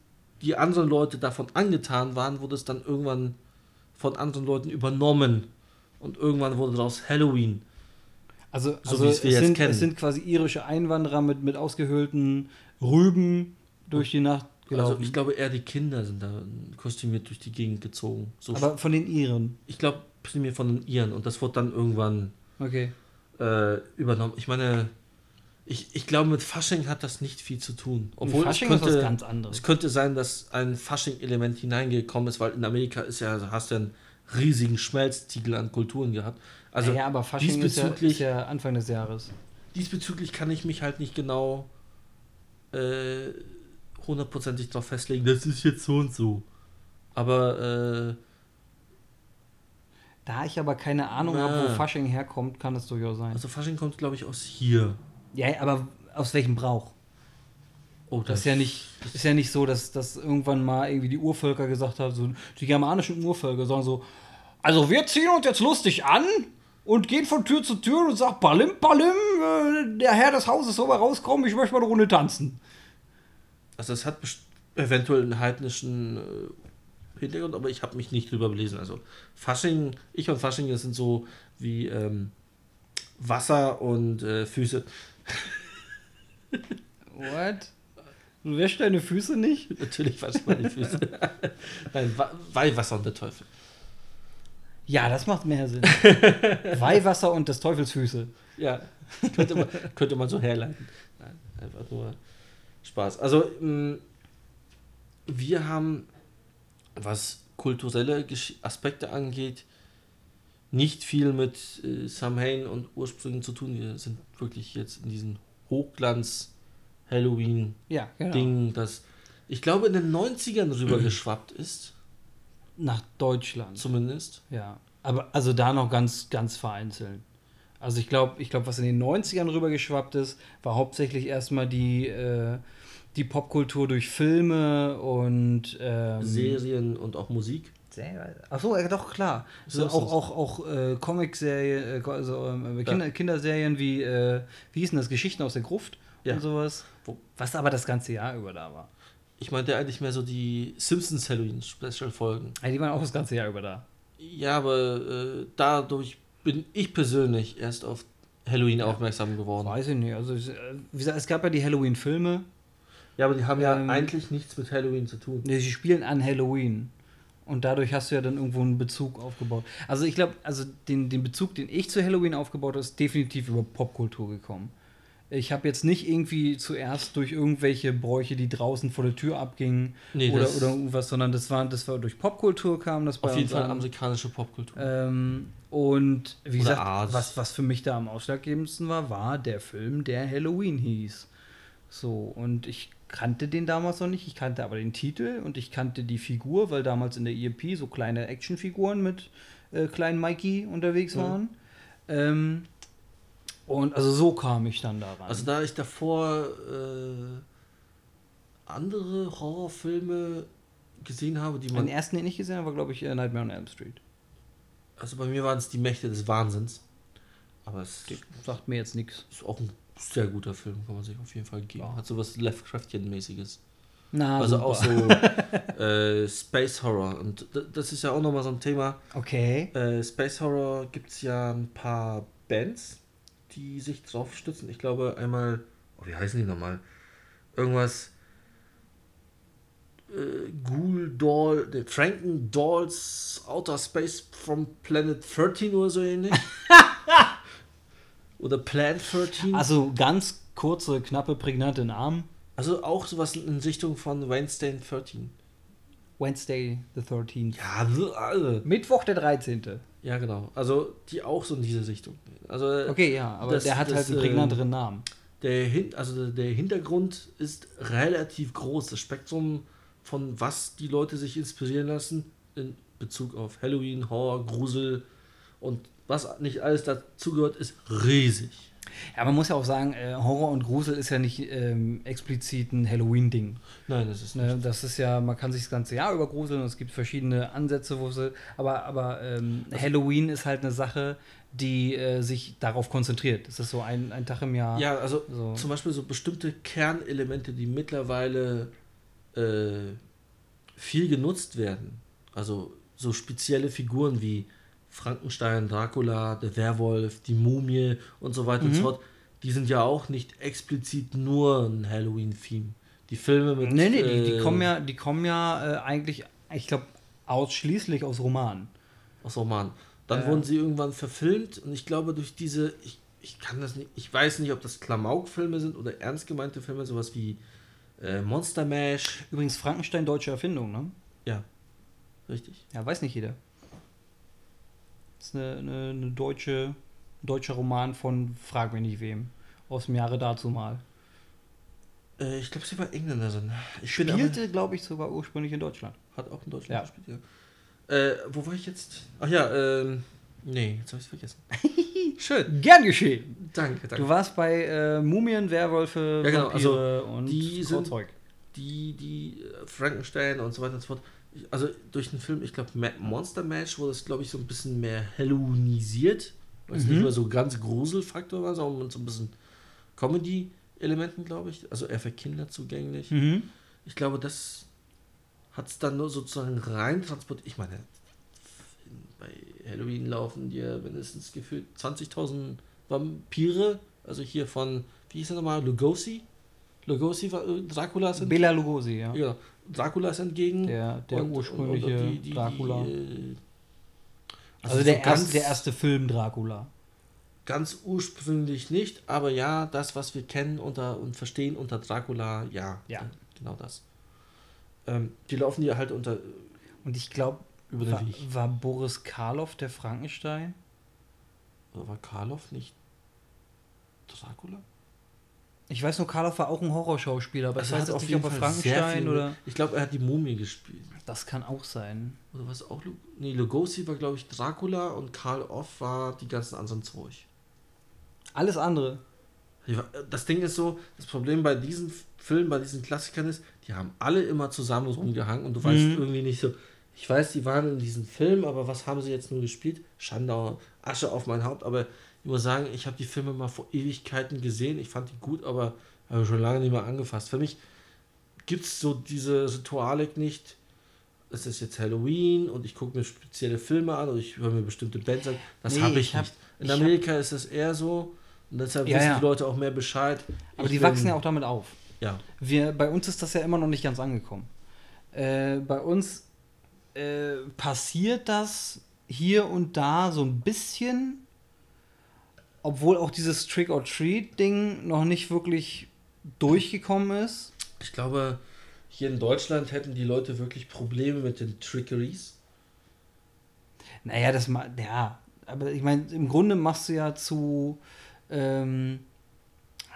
die anderen Leute davon angetan waren, wurde es dann irgendwann von anderen Leuten übernommen. Und irgendwann wurde daraus Halloween. Also, So also wie es, es wir jetzt sind, kennen. es sind quasi irische Einwanderer mit, mit ausgehöhlten Rüben durch die Nacht gelaufen. Also ich glaube eher die Kinder sind da kostümiert durch die Gegend gezogen. So aber von den Iren. ich glaube primär von den Iren und das wurde dann irgendwann Okay. äh, übernommen. Ich meine, ich, ich glaube, mit Fasching hat das nicht viel zu tun. Obwohl Fasching es ist könnte, was ganz anderes. es könnte sein, dass ein Fasching-Element hineingekommen ist, weil in Amerika ist ja, hast du einen riesigen Schmelztiegel an Kulturen gehabt. Also ja, ja, aber Fasching ist ja, diesbezüglich, ist ja Anfang des Jahres. diesbezüglich kann ich mich halt nicht genau äh, hundertprozentig darauf festlegen, das ist jetzt so und so. Aber äh, Da ich aber keine Ahnung habe, wo Fasching herkommt, kann es durchaus sein. also Fasching kommt, glaube ich, aus hier. Ja, aber aus welchem Brauch? Oh, Das ist ja nicht, ist ja nicht so, dass, dass irgendwann mal irgendwie die Urvölker gesagt haben, so die germanischen Urvölker, sondern so, also wir ziehen uns jetzt lustig an und gehen von Tür zu Tür und sagen, Palim, Palim, äh, der Herr des Hauses soll mal rauskommen, ich möchte mal eine Runde tanzen. Also es hat eventuell einen heidnischen äh, Hintergrund, aber ich habe mich nicht drüber belesen. Also Fasching, ich und Fasching, das sind so wie ähm, Wasser und äh, Füße. What? Du wäschst deine Füße nicht? Natürlich wascht man die Füße. Nein, Wa- Weihwasser und der Teufel. Ja, das macht mehr Sinn. Weihwasser und des Teufels Füße. Ja, könnte man, könnte man so herleiten. Nein, einfach nur Spaß. Also, mh, wir haben, was kulturelle Gesch Aspekte angeht, nicht viel mit äh, Samhain und Ursprüngen zu tun. Wir sind wirklich jetzt in diesem Hochglanz-Halloween-Ding, Ja, genau. das ich glaube in den 90ern rübergeschwappt ist, Nach Deutschland. zumindest. Ja, aber also da noch ganz, ganz vereinzelt. Also ich glaube, ich glaube, was in den 90ern rübergeschwappt ist, war hauptsächlich erstmal die, äh, die Popkultur durch Filme und ähm, Serien und auch Musik. Achso, ja, doch, klar. So So, ist auch es. auch, auch äh, Comic-Serien, äh, also ähm, Kinder, Kinderserien wie, äh, wie hießen das, Geschichten aus der Gruft Ja. und sowas. Wo- Was aber das ganze Jahr über da war. Ich meinte eigentlich mehr so die Simpsons Halloween-Special-Folgen. Ja, die waren auch das ganze Jahr über da. Ja, aber äh, dadurch bin ich persönlich erst auf Halloween aufmerksam geworden. Weiß ich nicht. Also, es, äh, wie gesagt, es gab ja die Halloween-Filme. Ja, aber die haben ja Ähm, eigentlich nichts mit Halloween zu tun. Nee, sie spielen an Halloween. Und dadurch hast du ja dann irgendwo einen Bezug aufgebaut. Also ich glaube, also den, den Bezug, den ich zu Halloween aufgebaut habe, ist definitiv über Popkultur gekommen. Ich habe jetzt nicht irgendwie zuerst durch irgendwelche Bräuche, die draußen vor der Tür abgingen Nee, oder, oder irgendwas, sondern das war, das war durch Popkultur kam das Auf jeden Fall an. amerikanische Popkultur. Ähm, und wie Oder gesagt, Art. was, was für mich da am ausschlaggebendsten war, war der Film, der Halloween hieß. So, und ich kannte den damals noch nicht, ich kannte aber den Titel und ich kannte die Figur, weil damals in der EEP so kleine Actionfiguren mit äh, kleinen Mikey unterwegs Mhm. waren. Ähm, und also so kam ich dann daran. Also da ich davor äh, andere Horrorfilme gesehen habe, die man... den ersten, den ich gesehen habe, war, glaube ich, äh, Nightmare on Elm Street. Also bei mir waren es die Mächte des Wahnsinns. Aber es Sagt mir jetzt nichts. ist auch ein sehr guter Film, kann man sich auf jeden Fall geben. Hat sowas Lovecraftian-mäßiges. Na, also super. auch so äh, Space Horror. Und das ist ja auch nochmal so ein Thema. Okay. Äh, Space Horror gibt es ja ein paar Bands, die sich drauf stützen. Ich glaube einmal, oh, wie heißen die nochmal? Irgendwas. Äh, Ghoul Doll, ne, Franken Dolls Outer Space from Planet 13 oder so ähnlich. oder Planet 13. Also ganz kurze, knappe, prägnante Namen. Also auch sowas in Richtung von Wednesday 13. Wednesday the 13th. Ja, alle. Mittwoch der 13. Ja, genau. Also die auch so in diese Richtung. Also Okay, ja, aber Das- der hat das, halt einen äh, prägnanteren Namen. der, Hin also der Hintergrund ist relativ groß. Das Spektrum von was die Leute sich inspirieren lassen in Bezug auf Halloween, Horror, Grusel und was nicht alles dazugehört, ist riesig. Ja, man muss ja auch sagen, äh, Horror und Grusel ist ja nicht ähm, explizit ein Halloween-Ding. Nein, das ist nicht. Ne? Das ist ja, man kann sich das ganze Jahr über gruseln und es gibt verschiedene Ansätze, wo sie, aber, aber ähm, Halloween ist halt eine Sache, die äh, sich darauf konzentriert. Das ist so ein, ein Tag im Jahr. Ja, also So. zum Beispiel so bestimmte Kernelemente, die mittlerweile äh, viel genutzt werden. Also so spezielle Figuren wie Frankenstein, Dracula, der Werwolf, die Mumie und so weiter und so fort. Die sind ja auch nicht explizit nur ein Halloween-Theme. Die Filme mit. Nee, nee, die, die äh, kommen ja, die kommen ja äh, eigentlich, ich glaube, ausschließlich aus Romanen. aus Roman. Dann Ja. wurden sie irgendwann verfilmt und ich glaube durch diese, ich, ich kann das nicht, ich weiß nicht, ob das Klamauk-Filme sind oder ernst gemeinte Filme, sowas wie äh, Monster Mash. Übrigens Frankenstein deutsche Erfindung, ne? Ja, richtig. Ja, weiß nicht jeder. Ist eine, eine, eine deutsche, deutscher Roman von frag mich nicht wem. Aus dem Jahre dazu mal. Äh, ich glaube, sie war Engländerin. Ich Spielte, glaube ich, sogar ursprünglich in Deutschland. Hat auch in Deutschland Ja. gespielt, ja. Äh, wo war ich jetzt? Ach ja, ähm, nee, jetzt habe ich vergessen. Schön. Gern geschehen. Danke, danke. Du warst bei äh, Mumien, Werwölfe, Ja, genau, Vampire und die Zeug. die, die äh, Frankenstein und so weiter und so fort. Also durch den Film, ich glaube, Monster Mash wurde es, glaube ich, so ein bisschen mehr Halloweenisiert. Weil es Mhm. nicht mehr so ganz Gruselfaktor war, sondern mit so ein bisschen Comedy-Elementen, glaube ich. Also eher für Kinder zugänglich. Mhm. Ich glaube, das hat es dann nur sozusagen rein transportiert. Ich meine, bei Halloween laufen dir mindestens gefühlt 20.000 Vampire. Also hier von, wie hieß er nochmal, Lugosi? Lugosi war äh, Dracula sind Bela Lugosi, ja. ja, Dracula ist entgegen. Der, der Und- ursprüngliche und- die- die- Dracula. Die, äh, also so der, ganz, erste, der erste Film Dracula. Ganz ursprünglich nicht, aber ja, das, was wir kennen unter und verstehen unter Dracula, ja. Ja. äh, Genau das. Ähm, die laufen hier halt unter Und ich glaube, war, war Boris Karloff der Frankenstein? Oder war Karloff nicht Dracula? Ich weiß nur, Karloff war auch ein Horrorschauspieler, aber Also ich weiß jetzt nicht, ob er Frankenstein viel- oder. Ich glaube, er hat die Mumie gespielt. Das kann auch sein. Oder was auch? Nee, Lugosi war, glaube ich, Dracula und Karl Off war die ganzen anderen Zeug. Alles andere. Das Ding ist so, das Problem bei diesen Filmen, bei diesen Klassikern ist, die haben alle immer zusammen rumgehangen und du weißt Mhm. irgendwie nicht so, ich weiß, die waren in diesem Film, aber was haben sie jetzt nur gespielt? Schande, Asche auf mein Haupt, aber muss sagen, ich habe die Filme mal vor Ewigkeiten gesehen, ich fand die gut, aber habe schon lange nicht mehr angefasst. Für mich gibt es so diese Ritualik nicht, es ist jetzt Halloween und ich gucke mir spezielle Filme an und ich höre mir bestimmte Bands an. Das Nee, habe ich, ich hab- nicht. In ich hab- Amerika ist es eher so und deshalb Ja, wissen die Leute auch mehr Bescheid. Aber Ich die bin- wachsen ja auch damit auf. Ja, Wir, bei uns ist das ja immer noch nicht ganz angekommen. Äh, bei uns äh, passiert das hier und da so ein bisschen, obwohl auch dieses Trick-or-Treat-Ding noch nicht wirklich durchgekommen ist. ich glaube, hier in Deutschland hätten die Leute wirklich Probleme mit den Trickeries. Naja, das ma ja, aber ich meine, im Grunde machst du ja zu, ähm,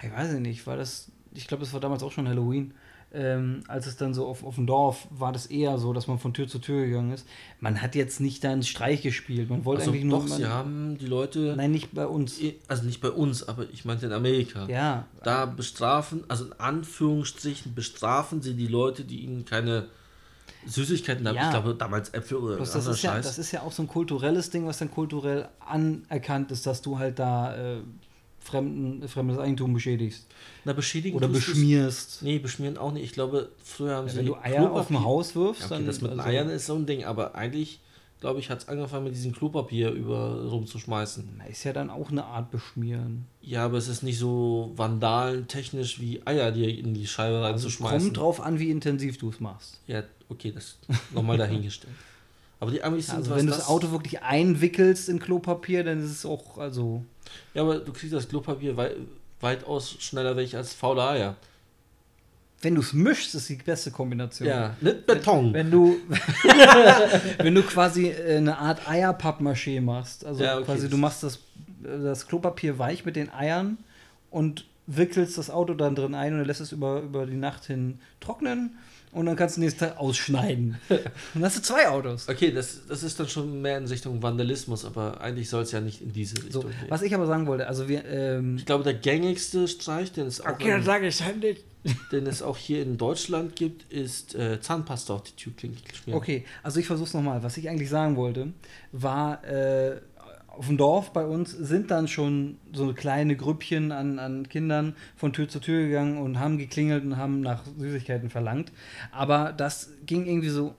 ich weiß nicht, war das, ich glaube, das war damals auch schon Halloween, ähm, als es dann so auf, auf dem Dorf war das eher so, dass man von Tür zu Tür gegangen ist. Man hat jetzt nicht da einen Streich gespielt, man wollte Also eigentlich nur. doch, sie haben die Leute, nein, nicht bei uns. also nicht bei uns, aber ich meinte in Amerika. Ja, Da bestrafen, also in Anführungsstrichen bestrafen sie die Leute, die ihnen keine Süßigkeiten, Ja. ich glaube damals Äpfel oder Bloß das, ist ja, Scheiß. das ist ja auch so ein kulturelles Ding, was dann kulturell anerkannt ist, dass du halt da äh, fremden, fremdes Eigentum beschädigst. Na, beschädigen Oder beschmierst. Nee, beschmieren auch nicht. Ich glaube, früher haben sie Wenn du Eier auf dem Haus wirfst, Ja, okay, dann. das mit also- Eiern ist so ein Ding, aber eigentlich, glaube ich, hat es angefangen mit diesem Klopapier über rumzuschmeißen. Na, Ist ja dann auch eine Art Beschmieren. Ja, aber es ist nicht so vandalentechnisch wie Eier dir in die Scheibe Also reinzuschmeißen. kommt drauf an, wie intensiv du es machst. Ja, okay, das nochmal dahingestellt. Aber die Amis sind Also was wenn du das, Auto wirklich einwickelst in Klopapier, dann ist es auch, also. Ja, aber du kriegst das Klopapier wei weitaus schneller weg als faule Eier. Wenn du es mischst, ist die beste Kombination. Ja, nicht Beton. Wenn du, wenn du quasi äh, eine Art Eierpappmaché machst, also Ja, okay, quasi du machst das, äh, das Klopapier weich mit den Eiern und wickelst das Auto dann drin ein und lässt es über, über die Nacht hin trocknen und dann kannst du nächsten Tag ausschneiden. und dann hast du zwei Autos. Okay, das, das ist dann schon mehr in Richtung Vandalismus, aber eigentlich soll es ja nicht in diese Richtung So, gehen. was ich aber sagen wollte, also wir, ähm, Ich glaube, der gängigste Streich, den es auch, in, sage ich nicht. den es auch hier in Deutschland gibt, ist äh, Zahnpasta auf die Türklinke schmieren. Okay, also ich versuch's nochmal. Was ich eigentlich sagen wollte, war, äh, auf dem Dorf bei uns sind dann schon so kleine Grüppchen an, an Kindern von Tür zu Tür gegangen und haben geklingelt und haben nach Süßigkeiten verlangt. Aber das ging irgendwie so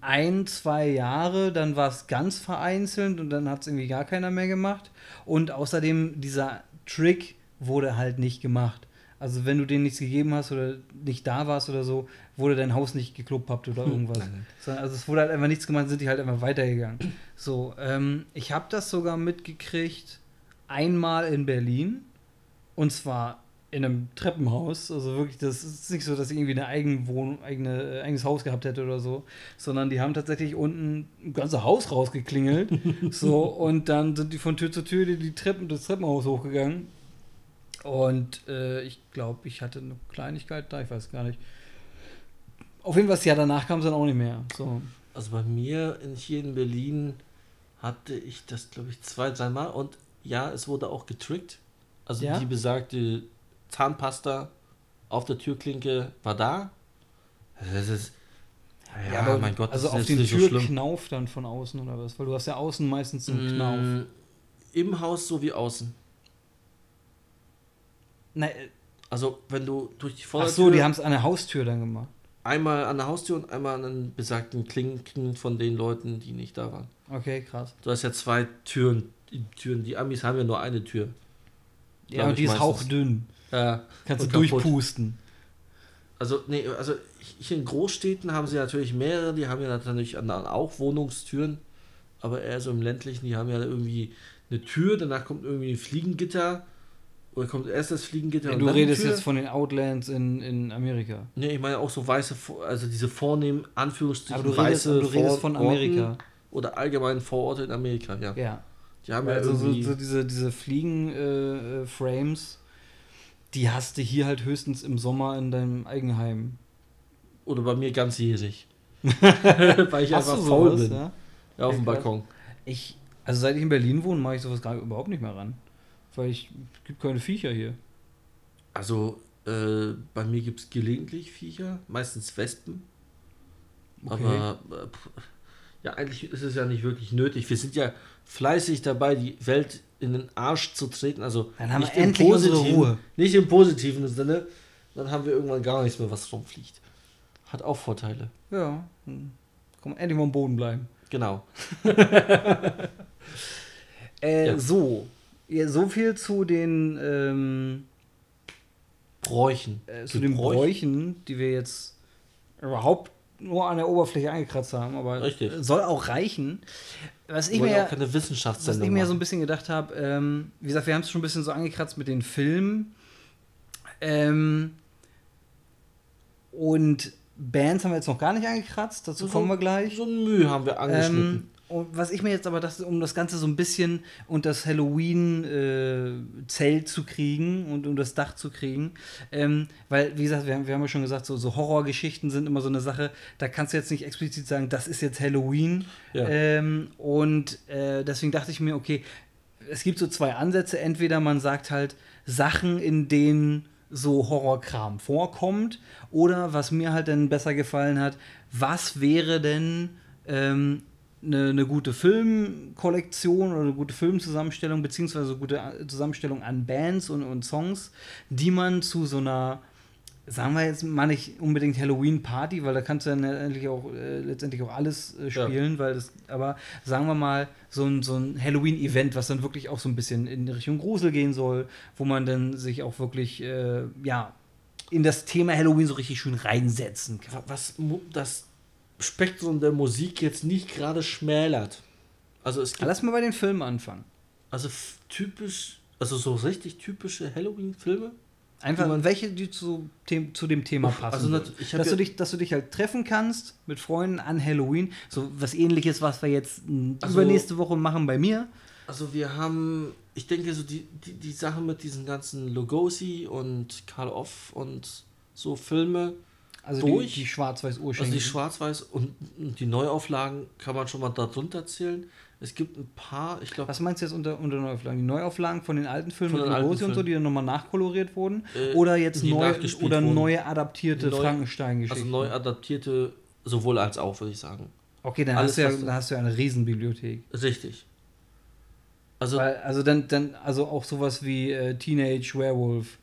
ein, zwei Jahre, dann war es ganz vereinzelt und dann hat es irgendwie gar keiner mehr gemacht. Und außerdem, dieser Trick wurde halt nicht gemacht. Also wenn du denen nichts gegeben hast oder nicht da warst oder so, wurde dein Haus nicht gekloppt oder irgendwas. Nein, nein. Sondern, also es wurde halt einfach nichts gemacht, sind die halt einfach weitergegangen. So, ähm, ich habe das sogar mitgekriegt einmal in Berlin und zwar in einem Treppenhaus. Also wirklich, das ist nicht so, dass ich irgendwie eine eigene Wohnung, eigene, äh, eigenes Haus gehabt hätte oder so, sondern die haben tatsächlich unten ein ganzes Haus rausgeklingelt. so, und dann sind die von Tür zu Tür die, die Treppen, das Treppenhaus hochgegangen. Und äh, ich glaube, ich hatte eine Kleinigkeit da, ich weiß gar nicht. Auf jeden Fall, das Jahr danach kam es dann auch nicht mehr. So. Also bei mir in, hier in Berlin hatte ich das, glaube ich, zwei, dreimal und ja, es wurde auch getrickt. Also Ja? die besagte Zahnpasta auf der Türklinke war da. Das ist. Ja, aber mein Gott, also das auf ist den nicht so. Türknauf dann von außen oder was? Weil du hast ja außen meistens einen Knauf. Mm, Im Haus sowie außen. Na, äh, Also wenn du durch die ach Vordertür so, die haben es an der Haustür dann gemacht. Einmal an der Haustür und einmal an den besagten Klinken von den Leuten, die nicht da waren. Okay, krass. Du hast ja zwei Türen. Die Türen. Die Amis haben ja nur eine Tür. Ja, und die ist hauchdünn. Ja, Kannst du kaputt. durchpusten. Also, nee, also hier in Großstädten haben sie natürlich mehrere, die haben ja natürlich auch Wohnungstüren, aber eher so im ländlichen, die haben ja irgendwie eine Tür, danach kommt irgendwie ein Fliegengitter oder kommt erst das Fliegengitter Ja, und du redest jetzt von den Outlands in, in Amerika. Nee, ich meine auch so weiße, also diese vornehmen, Anführungsstrichen, Aber du redest, weiße du redest von Amerika. Oder allgemein Vororte in Amerika, ja. Ja. Die haben ja Also so, so diese, diese Fliegen-Frames, die hast du hier halt höchstens im Sommer in deinem Eigenheim. oder bei mir ganzjährig. Weil ich Hast einfach faul sowas, bin. Ja? Ja, auf dem Balkon. Ich, also seit ich in Berlin wohne, mache ich sowas gar überhaupt nicht mehr ran. Weil ich, es gibt keine Viecher hier. Also, äh, bei mir gibt es gelegentlich Viecher, meistens Wespen. Okay. Aber äh, ja, eigentlich ist es ja nicht wirklich nötig. Wir sind ja fleißig dabei, die Welt in den Arsch zu treten. Also Dann haben nicht wir im endlich unsere positiven- Ruhe. Nicht im positiven Sinne. Dann haben wir irgendwann gar nichts mehr, was rumfliegt. Hat auch Vorteile. Ja. hm. Komm, endlich mal am Boden bleiben. Genau. Äh, Ja. So. Ja, so viel zu den, ähm, Bräuchen. äh, zu den Bräuchen, die wir jetzt überhaupt nur an der Oberfläche angekratzt haben. Aber Richtig. soll auch reichen. Was ich mir keine Was ich mir so ein bisschen gedacht habe, ähm, wie gesagt, wir haben es schon ein bisschen so angekratzt mit den Filmen. Ähm, und Bands haben wir jetzt noch gar nicht angekratzt, dazu kommen wir gleich. So ein Mühe haben wir angeschnitten. Ähm, und was ich mir jetzt aber dachte, um das Ganze so ein bisschen und das Halloween-Zelt zu kriegen und um das Dach zu kriegen, ähm, weil, wie gesagt, wir haben, wir haben ja schon gesagt, so, so Horrorgeschichten sind immer so eine Sache, da kannst du jetzt nicht explizit sagen, das ist jetzt Halloween. Ja. Ähm, und äh, deswegen dachte ich mir, okay, es gibt so zwei Ansätze. Entweder man sagt halt Sachen, in denen so Horrorkram vorkommt. Oder was mir halt dann besser gefallen hat, was wäre denn ähm, eine, eine gute Filmkollektion oder eine gute Filmzusammenstellung, beziehungsweise eine gute Zusammenstellung an Bands und, und Songs, die man zu so einer sagen wir jetzt mal nicht unbedingt Halloween Party, weil da kannst du dann letztendlich auch, äh, letztendlich auch alles äh, spielen, ja. weil das, aber sagen wir mal, so ein, so ein Halloween-Event, was dann wirklich auch so ein bisschen in Richtung Grusel gehen soll, wo man dann sich auch wirklich, äh, ja, in das Thema Halloween so richtig schön reinsetzen kann. Was das Spektrum der Musik jetzt nicht gerade schmälert. Also es gibt, Lass mal bei den Filmen anfangen. Also typisch, also so richtig typische Halloween-Filme Einfach man, welche, die zu, zu dem Thema passen. Also, dass, ja du dich, dass du dich halt treffen kannst mit Freunden an Halloween. So was ähnliches, was wir jetzt also, übernächste Woche machen bei mir. Also wir haben, ich denke, so die, die, die Sache mit diesen ganzen Lugosi und Karl Off und so Filme. Also durch. die, die schwarz-weiß Also die schwarz-weiß und die Neuauflagen kann man schon mal darunter zählen. Es gibt ein paar, ich glaube. Was meinst du jetzt unter, unter Neuauflagen? Die Neuauflagen von den alten Filmen mit Lugosi und so, die dann nochmal nachkoloriert wurden? Äh, oder jetzt neu, oder neue adaptierte Frankenstein-Geschichten? Also neu adaptierte, sowohl als auch, würde ich sagen. Okay, dann Alles, hast, du ja, dann hast du ja eine Riesenbibliothek. Richtig. Also, Weil, also dann, dann, also auch sowas wie äh, Teenage Werewolf.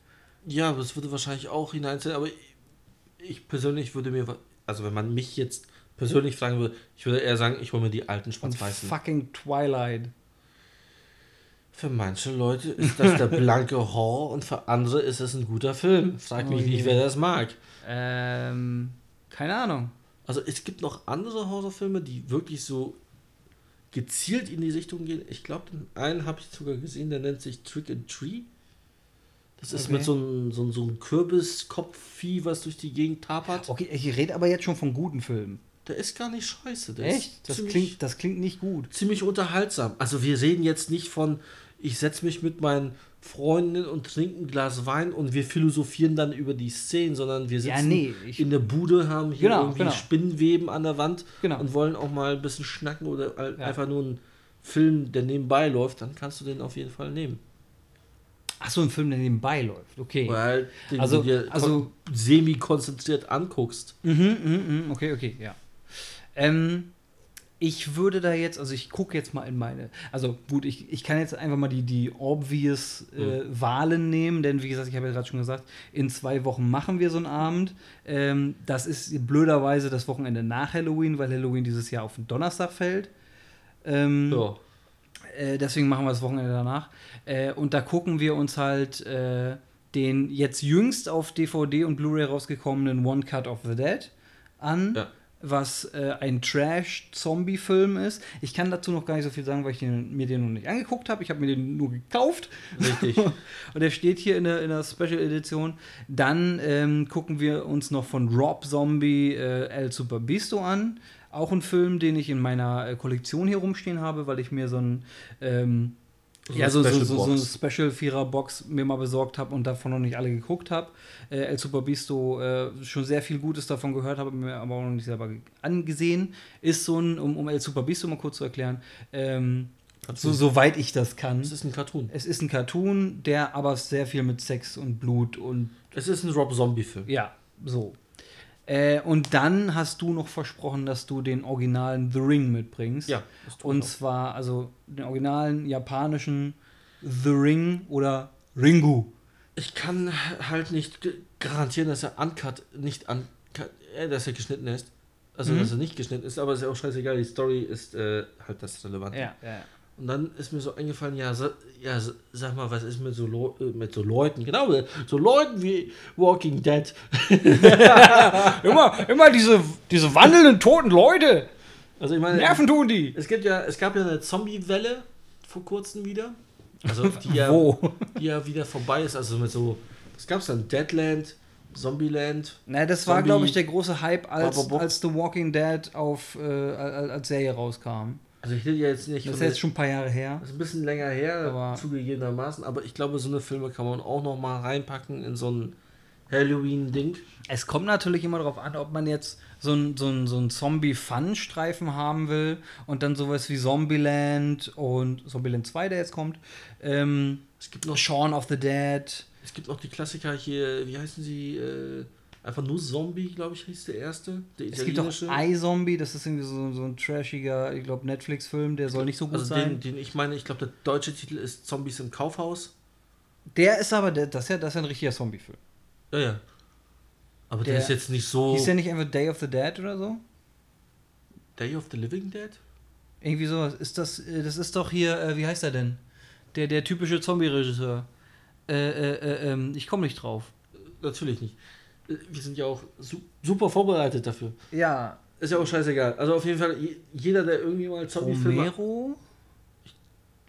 Ja, das würde wahrscheinlich auch hineinzählen, aber ich, ich persönlich würde mir, also wenn man mich jetzt persönlich fragen würde, ich würde eher sagen, ich hole mir die alten schwarz-weißen. Fucking Twilight. Für manche Leute ist das der blanke Horror und für andere ist es ein guter Film. Frag mich oh nicht, wer das mag. Ähm, keine Ahnung. Also es gibt noch andere Horrorfilme, die wirklich so gezielt in die Richtung gehen. Ich glaube, einen habe ich sogar gesehen, der nennt sich Trick and Tree. Das ist okay. mit so einem, so, so einem Kürbiskopfvieh, was durch die Gegend tapert. Okay, ich rede aber jetzt schon von guten Filmen. Der ist gar nicht scheiße. Der Echt? Das klingt, das klingt nicht gut. Ziemlich unterhaltsam. Also wir reden jetzt nicht von, ich setze mich mit meinen Freundinnen und trinke ein Glas Wein und wir philosophieren dann über die Szenen, sondern wir sitzen ja, nee, in der Bude, haben hier genau, irgendwie genau. Spinnenweben an der Wand genau. und wollen auch mal ein bisschen schnacken oder ja. einfach nur einen Film, der nebenbei läuft, dann kannst du den auf jeden Fall nehmen. Ach so, ein Film, der nebenbei läuft. Okay. Weil den also, du dir also semi-konzentriert anguckst. Mhm, mhm, mhm, okay, okay, ja. Ähm, ich würde da jetzt, also ich gucke jetzt mal in meine, also gut, ich, ich kann jetzt einfach mal die, die obvious äh, mhm. Wahlen nehmen, denn wie gesagt, ich habe ja gerade schon gesagt, in zwei Wochen machen wir so einen Abend. Ähm, das ist blöderweise das Wochenende nach Halloween, weil Halloween dieses Jahr auf den Donnerstag fällt. Ähm, ja. Äh, deswegen machen wir das Wochenende danach. Äh, und da gucken wir uns halt äh, den jetzt jüngst auf DVD und Blu-ray rausgekommenen One Cut of the Dead an. Ja was äh, ein Trash-Zombie-Film ist. Ich kann dazu noch gar nicht so viel sagen, weil ich den, mir den noch nicht angeguckt habe. Ich habe mir den nur gekauft. Richtig. und der steht hier in der, in der Special-Edition. Dann ähm, gucken wir uns noch von Rob Zombie äh, El Super Bisto an. Auch ein Film, den ich in meiner äh, Kollektion hier rumstehen habe, weil ich mir so ein ähm, so ja, so, so, so, so, eine Special Vierer Box mir mal besorgt habe und davon noch nicht alle geguckt habe. Äh, El Super Bisto äh, schon sehr viel Gutes davon gehört habe, mir aber auch noch nicht selber angesehen. Ist so ein, um, um El Super Bisto mal kurz zu erklären, ähm, so, soweit ich das kann. Es ist ein Cartoon. Es ist ein Cartoon, der aber sehr viel mit Sex und Blut und. Es ist ein Rob Zombie-Film. Ja, so. Äh, und dann hast du noch versprochen, dass du den originalen The Ring mitbringst. Ja. Und zwar, also den originalen japanischen The Ring oder Ringu. Ich kann halt nicht garantieren, dass er uncut, nicht uncut, äh, dass er geschnitten ist. Also, mhm. dass er nicht geschnitten ist, aber ist ja auch scheißegal, die Story ist äh, halt das Relevante. Ja, ja, ja. Und dann ist mir so eingefallen, ja, so, ja sag mal, was ist mit so, äh, mit so Leuten, genau, so Leuten wie Walking Dead. immer, immer diese, diese wandelnden toten Leute. Also ich meine, Nerven tun die. Es gibt ja, es gab ja eine Zombie-Welle vor kurzem wieder. Also die ja, die ja wieder vorbei ist. Also mit so, was gab es dann? Deadland, Zombieland. Na, das Zombie war, glaube ich, der große Hype, als, als The Walking Dead auf, äh, als Serie rauskam. Also ich rede ja jetzt nicht. Das ist jetzt schon ein paar Jahre her. Das ist ein bisschen länger her, aber zugegebenermaßen. Aber ich glaube, so eine Filme kann man auch noch mal reinpacken in so ein Halloween-Ding. Es kommt natürlich immer darauf an, ob man jetzt so ein, so ein, so ein Zombie-Fun-Streifen haben will und dann sowas wie Zombieland und Zombieland 2, der jetzt kommt. Ähm, es gibt noch Shaun of the Dead. Es gibt auch die Klassiker hier, wie heißen sie? Äh, einfach nur Zombie, glaube ich, hieß der erste. Der Es gibt auch iZombie, das ist irgendwie so, so ein trashiger, ich glaube, Netflix-Film, der soll nicht so gut also sein. den, den ich meine, ich glaube, der deutsche Titel ist Zombies im Kaufhaus. Der ist aber, der, das, ist ja, das ist ja ein richtiger Zombie-Film. Ja, ja. Aber der, Der- ist jetzt nicht so. Hieß der nicht einfach Day of the Dead oder so? Day of the Living Dead? Irgendwie sowas. Ist das, äh, das ist doch hier, äh, wie heißt er denn? Der, der typische Zombie-Regisseur. Äh, äh, äh, ähm, ich komme nicht drauf. Natürlich nicht. Wir sind ja auch su super vorbereitet dafür. Ja. Ist ja auch scheißegal. Also auf jeden Fall, je- jeder, der irgendwie mal Zombie-Filme Romero?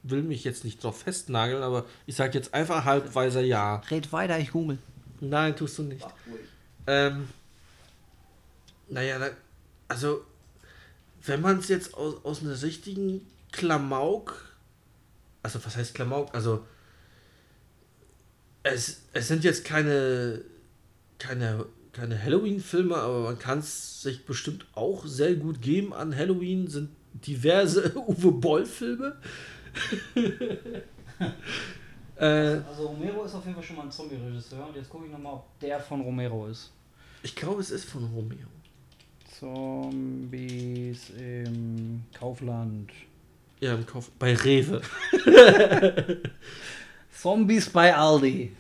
will mich jetzt nicht drauf festnageln, aber ich sag jetzt einfach halbweiser Ja. Red weiter, ich google. Nein, tust du nicht. Ähm, naja, da, also, wenn man es jetzt aus, aus einer richtigen Klamauk, also was heißt Klamauk? Also, es, es sind jetzt keine, keine, keine Halloween-Filme, aber man kann es sich bestimmt auch sehr gut geben an Halloween, sind diverse Uwe Boll-Filme. äh, Also Romero ist auf jeden Fall schon mal ein Zombie-Regisseur und jetzt gucke ich nochmal, ob der von Romero ist. ich glaube, es ist von Romeo. Zombies im Kaufland. Ja, im Kauf. Bei Rewe. Zombies bei Aldi.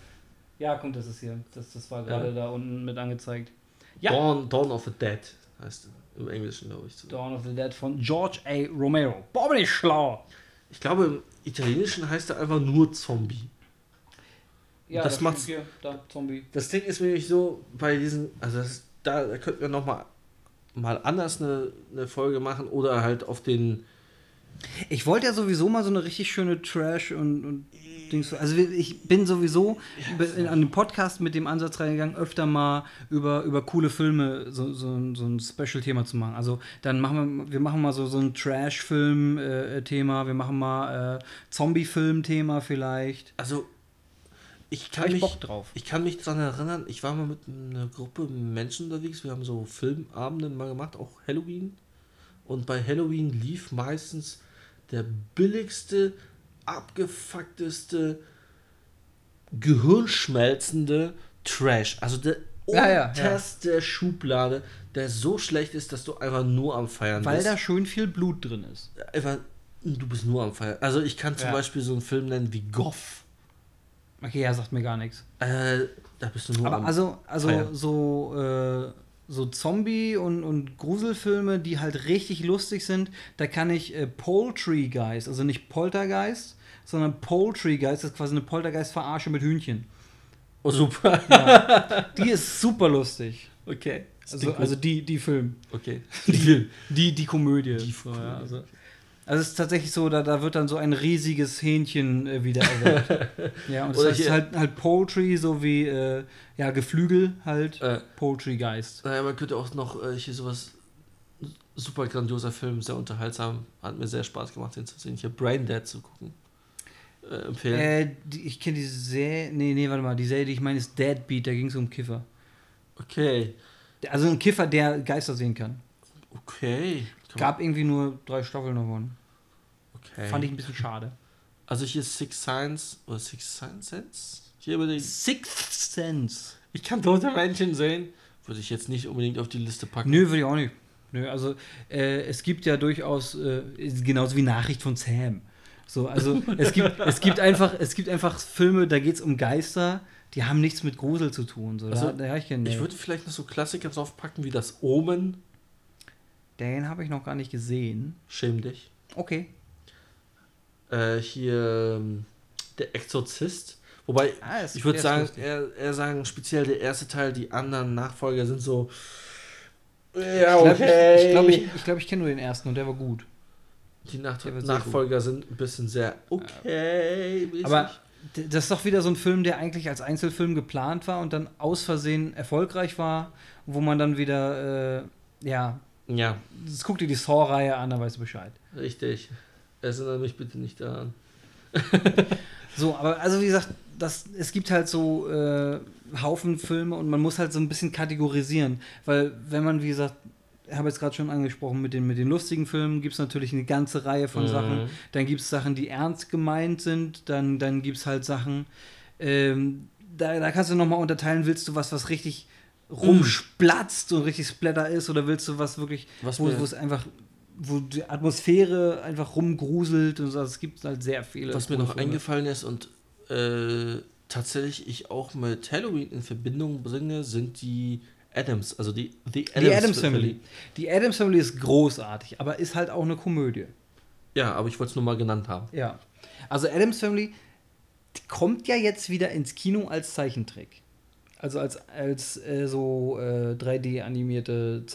Ja, kommt, das ist hier. Das, das war gerade da unten mit angezeigt. Ja. Dawn, Dawn of the Dead heißt im Englischen, glaube ich. so. Dawn of the Dead von George A. Romero. Boah, bin ich schlau. Ich glaube, im Italienischen heißt er einfach nur Zombie. Ja, Das das macht's- macht's hier. Da, Zombie. Das Ding ist nämlich so, bei diesen, also das, ist- da, da könnten wir nochmal mal anders eine, eine Folge machen oder halt auf den. Ich wollte ja sowieso mal so eine richtig schöne Trash und, und Dings. Also ich bin sowieso in, an den Podcast mit dem Ansatz reingegangen, öfter mal über, über coole Filme so, so, ein- so ein Special-Thema zu machen. Also dann machen wir, wir machen mal so, so ein Trash-Film-Thema, wir machen mal äh, Zombie-Film-Thema vielleicht. Also, ich kann, ich mich, Bock drauf. ich kann mich daran erinnern, ich war mal mit einer Gruppe Menschen unterwegs. Wir haben so Filmabende mal gemacht, auch Halloween. Und bei Halloween lief meistens der billigste, abgefuckteste, gehirnschmelzende Trash. Also der Ja, ja, ja. unterste Schublade, der so schlecht ist, dass du einfach nur am Feiern Weil bist. da schön viel Blut drin ist. einfach, du bist nur am Feiern. Also ich kann zum Ja. Beispiel so einen Film nennen wie Goff. Okay, ja, sagt mir gar nichts. Äh, da bist du nur am Aber also, also Feiern. so, äh, so Zombie- und, und Gruselfilme, die halt richtig lustig sind, da kann ich äh, Poultrygeist, also nicht Poltergeist, sondern Poultrygeist, das ist quasi eine Poltergeist-Verarsche mit Hühnchen. Oh, super. Die ist super lustig. Okay. Also, also die, die Film. okay. Die, die, die Komödie. Die Komödie. ja, also. Also es ist tatsächlich so, da, da wird dann so ein riesiges Hähnchen äh, wieder erweckt. ja, und das heißt hier- halt, halt Poultry, so wie äh, ja, Geflügel halt. Äh, Poultrygeist. naja, man könnte auch noch äh, hier sowas. Super grandioser Film, sehr unterhaltsam. Hat mir sehr Spaß gemacht, den zu sehen. Hier Brain Dead zu gucken. Äh, empfehlen. Äh, die, ich kenne die Serie. Nee, nee, warte mal. Die Serie, die ich meine, ist Deadbeat. Da ging es um Kiffer. Okay. Also ein Kiffer, der Geister sehen kann. Okay. Gab irgendwie nur drei Staffeln davon. Okay. Fand ich ein bisschen schade. Also hier Six Signs oder Six Sense? Hier über den. Sixth Sense. Ich kann tote Menschen sehen. Würde ich jetzt nicht unbedingt auf die Liste packen. Nö, würde ich auch nicht. Nö, also äh, es gibt ja durchaus, äh, genauso wie Nachricht von Sam. So, also es gibt, es gibt einfach, es gibt einfach Filme, da geht es um Geister, die haben nichts mit Grusel zu tun. So, Also, da, da ich. Ich würde vielleicht noch so Klassiker draufpacken wie das Omen. Den habe ich noch gar nicht gesehen. Schäm dich. Okay. Äh, hier ähm, der Exorzist. Wobei, Ah, ich würde sagen, eher, eher sagen, speziell der erste Teil, die anderen Nachfolger sind so. Ja, Ich glaube, okay. ich, glaub, ich, ich, glaub, ich kenne nur den ersten und der war gut. die Nach Nachfolger sind ein bisschen sehr okay. -mäßig. Aber das ist doch wieder so ein Film, der eigentlich als Einzelfilm geplant war und dann aus Versehen erfolgreich war, wo man dann wieder, äh, ja, ja, das guck dir die Saw-Reihe an, dann weißt du Bescheid. richtig. Erinnere mich bitte nicht daran. So, aber also wie gesagt, das, es gibt halt so äh, Haufen Filme und man muss halt so ein bisschen kategorisieren, weil wenn man, wie gesagt, ich habe jetzt gerade schon angesprochen, mit den, mit den lustigen Filmen gibt es natürlich eine ganze Reihe von Mhm. Sachen. Dann gibt es Sachen, die ernst gemeint sind, dann, dann gibt es halt Sachen, ähm, da, da kannst du nochmal unterteilen, willst du was, was richtig rumsplatzt und richtig Splatter ist, oder willst du was wirklich, Was wo es einfach, wo die Atmosphäre einfach rumgruselt und so. Also es gibt halt sehr viele. Was mir noch Filme. eingefallen ist und äh, tatsächlich ich auch mit Halloween in Verbindung bringe, sind die Adams, also die The Adams, Die Adams Family. Die Adams Family ist großartig, aber ist halt auch eine Komödie. Ja, aber ich wollte es nur mal genannt haben. Ja. Also Adams Family kommt ja jetzt wieder ins Kino als Zeichentrick. Also als, als äh, so äh, 3D-animierte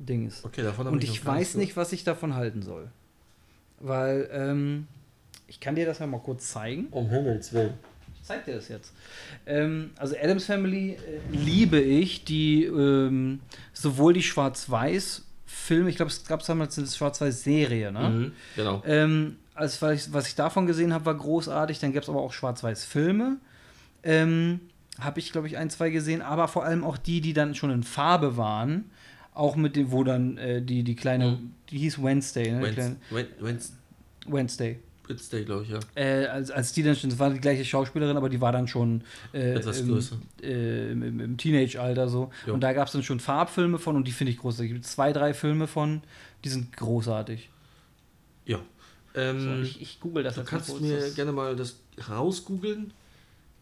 Zeichentrick-Dings. Okay, davon Und ich gar weiß nicht, was ich davon halten soll. Weil, ähm, ich kann dir das ja mal kurz zeigen. Um Himmels Willen. Ich zeig dir das jetzt. Ähm, also Adams Family äh, liebe ich, die ähm, sowohl die Schwarz-Weiß-Filme, ich glaube, es gab damals eine Schwarz-Weiß-Serie, ne? Mhm, genau. Ähm, als was ich, was ich davon gesehen habe, war großartig. Dann gab es aber auch Schwarz-Weiß-Filme. Ähm, habe ich, glaube ich, ein, zwei gesehen, aber vor allem auch die, die dann schon in Farbe waren. Auch mit dem, wo dann äh, die, die kleine, Mhm. die hieß Wednesday, ne? Die Wednes- kleine, Wed- Wednes- Wednesday. Wednesday, glaube ich, ja. Äh, als, als die dann schon, das war die gleiche Schauspielerin, aber die war dann schon äh, Etwas im, äh, im, im, Teenage-Alter so. Jo. Und da gab es dann schon Farbfilme von und die finde ich großartig. Es gibt zwei, drei Filme von, die sind großartig. Ja. So, Ähm, ich, ich google das du mal kannst kurz, mir das- gerne mal das rausgoogeln.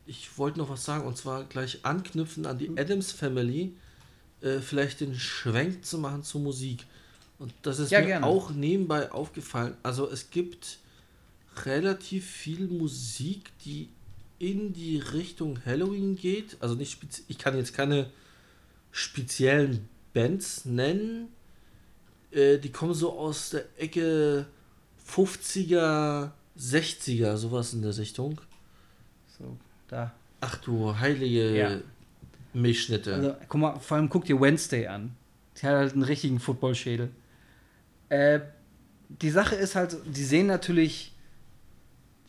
Ich wollte noch was sagen und zwar gleich anknüpfen an die Adams Family, äh, vielleicht den Schwenk zu machen zur Musik. Und das ist Ja, mir gerne. auch nebenbei aufgefallen. Also es gibt relativ viel Musik, die in die Richtung Halloween geht. Also nicht spezi ich kann jetzt keine speziellen Bands nennen. Äh, die kommen so aus der Ecke 50er, 60er, sowas in der Richtung. So, da. Ach du heilige Ja. Milchschnitte. Also, guck mal, vor allem guck dir Wednesday an. Die hat halt einen richtigen Footballschädel. Äh, die Sache ist halt, die sehen natürlich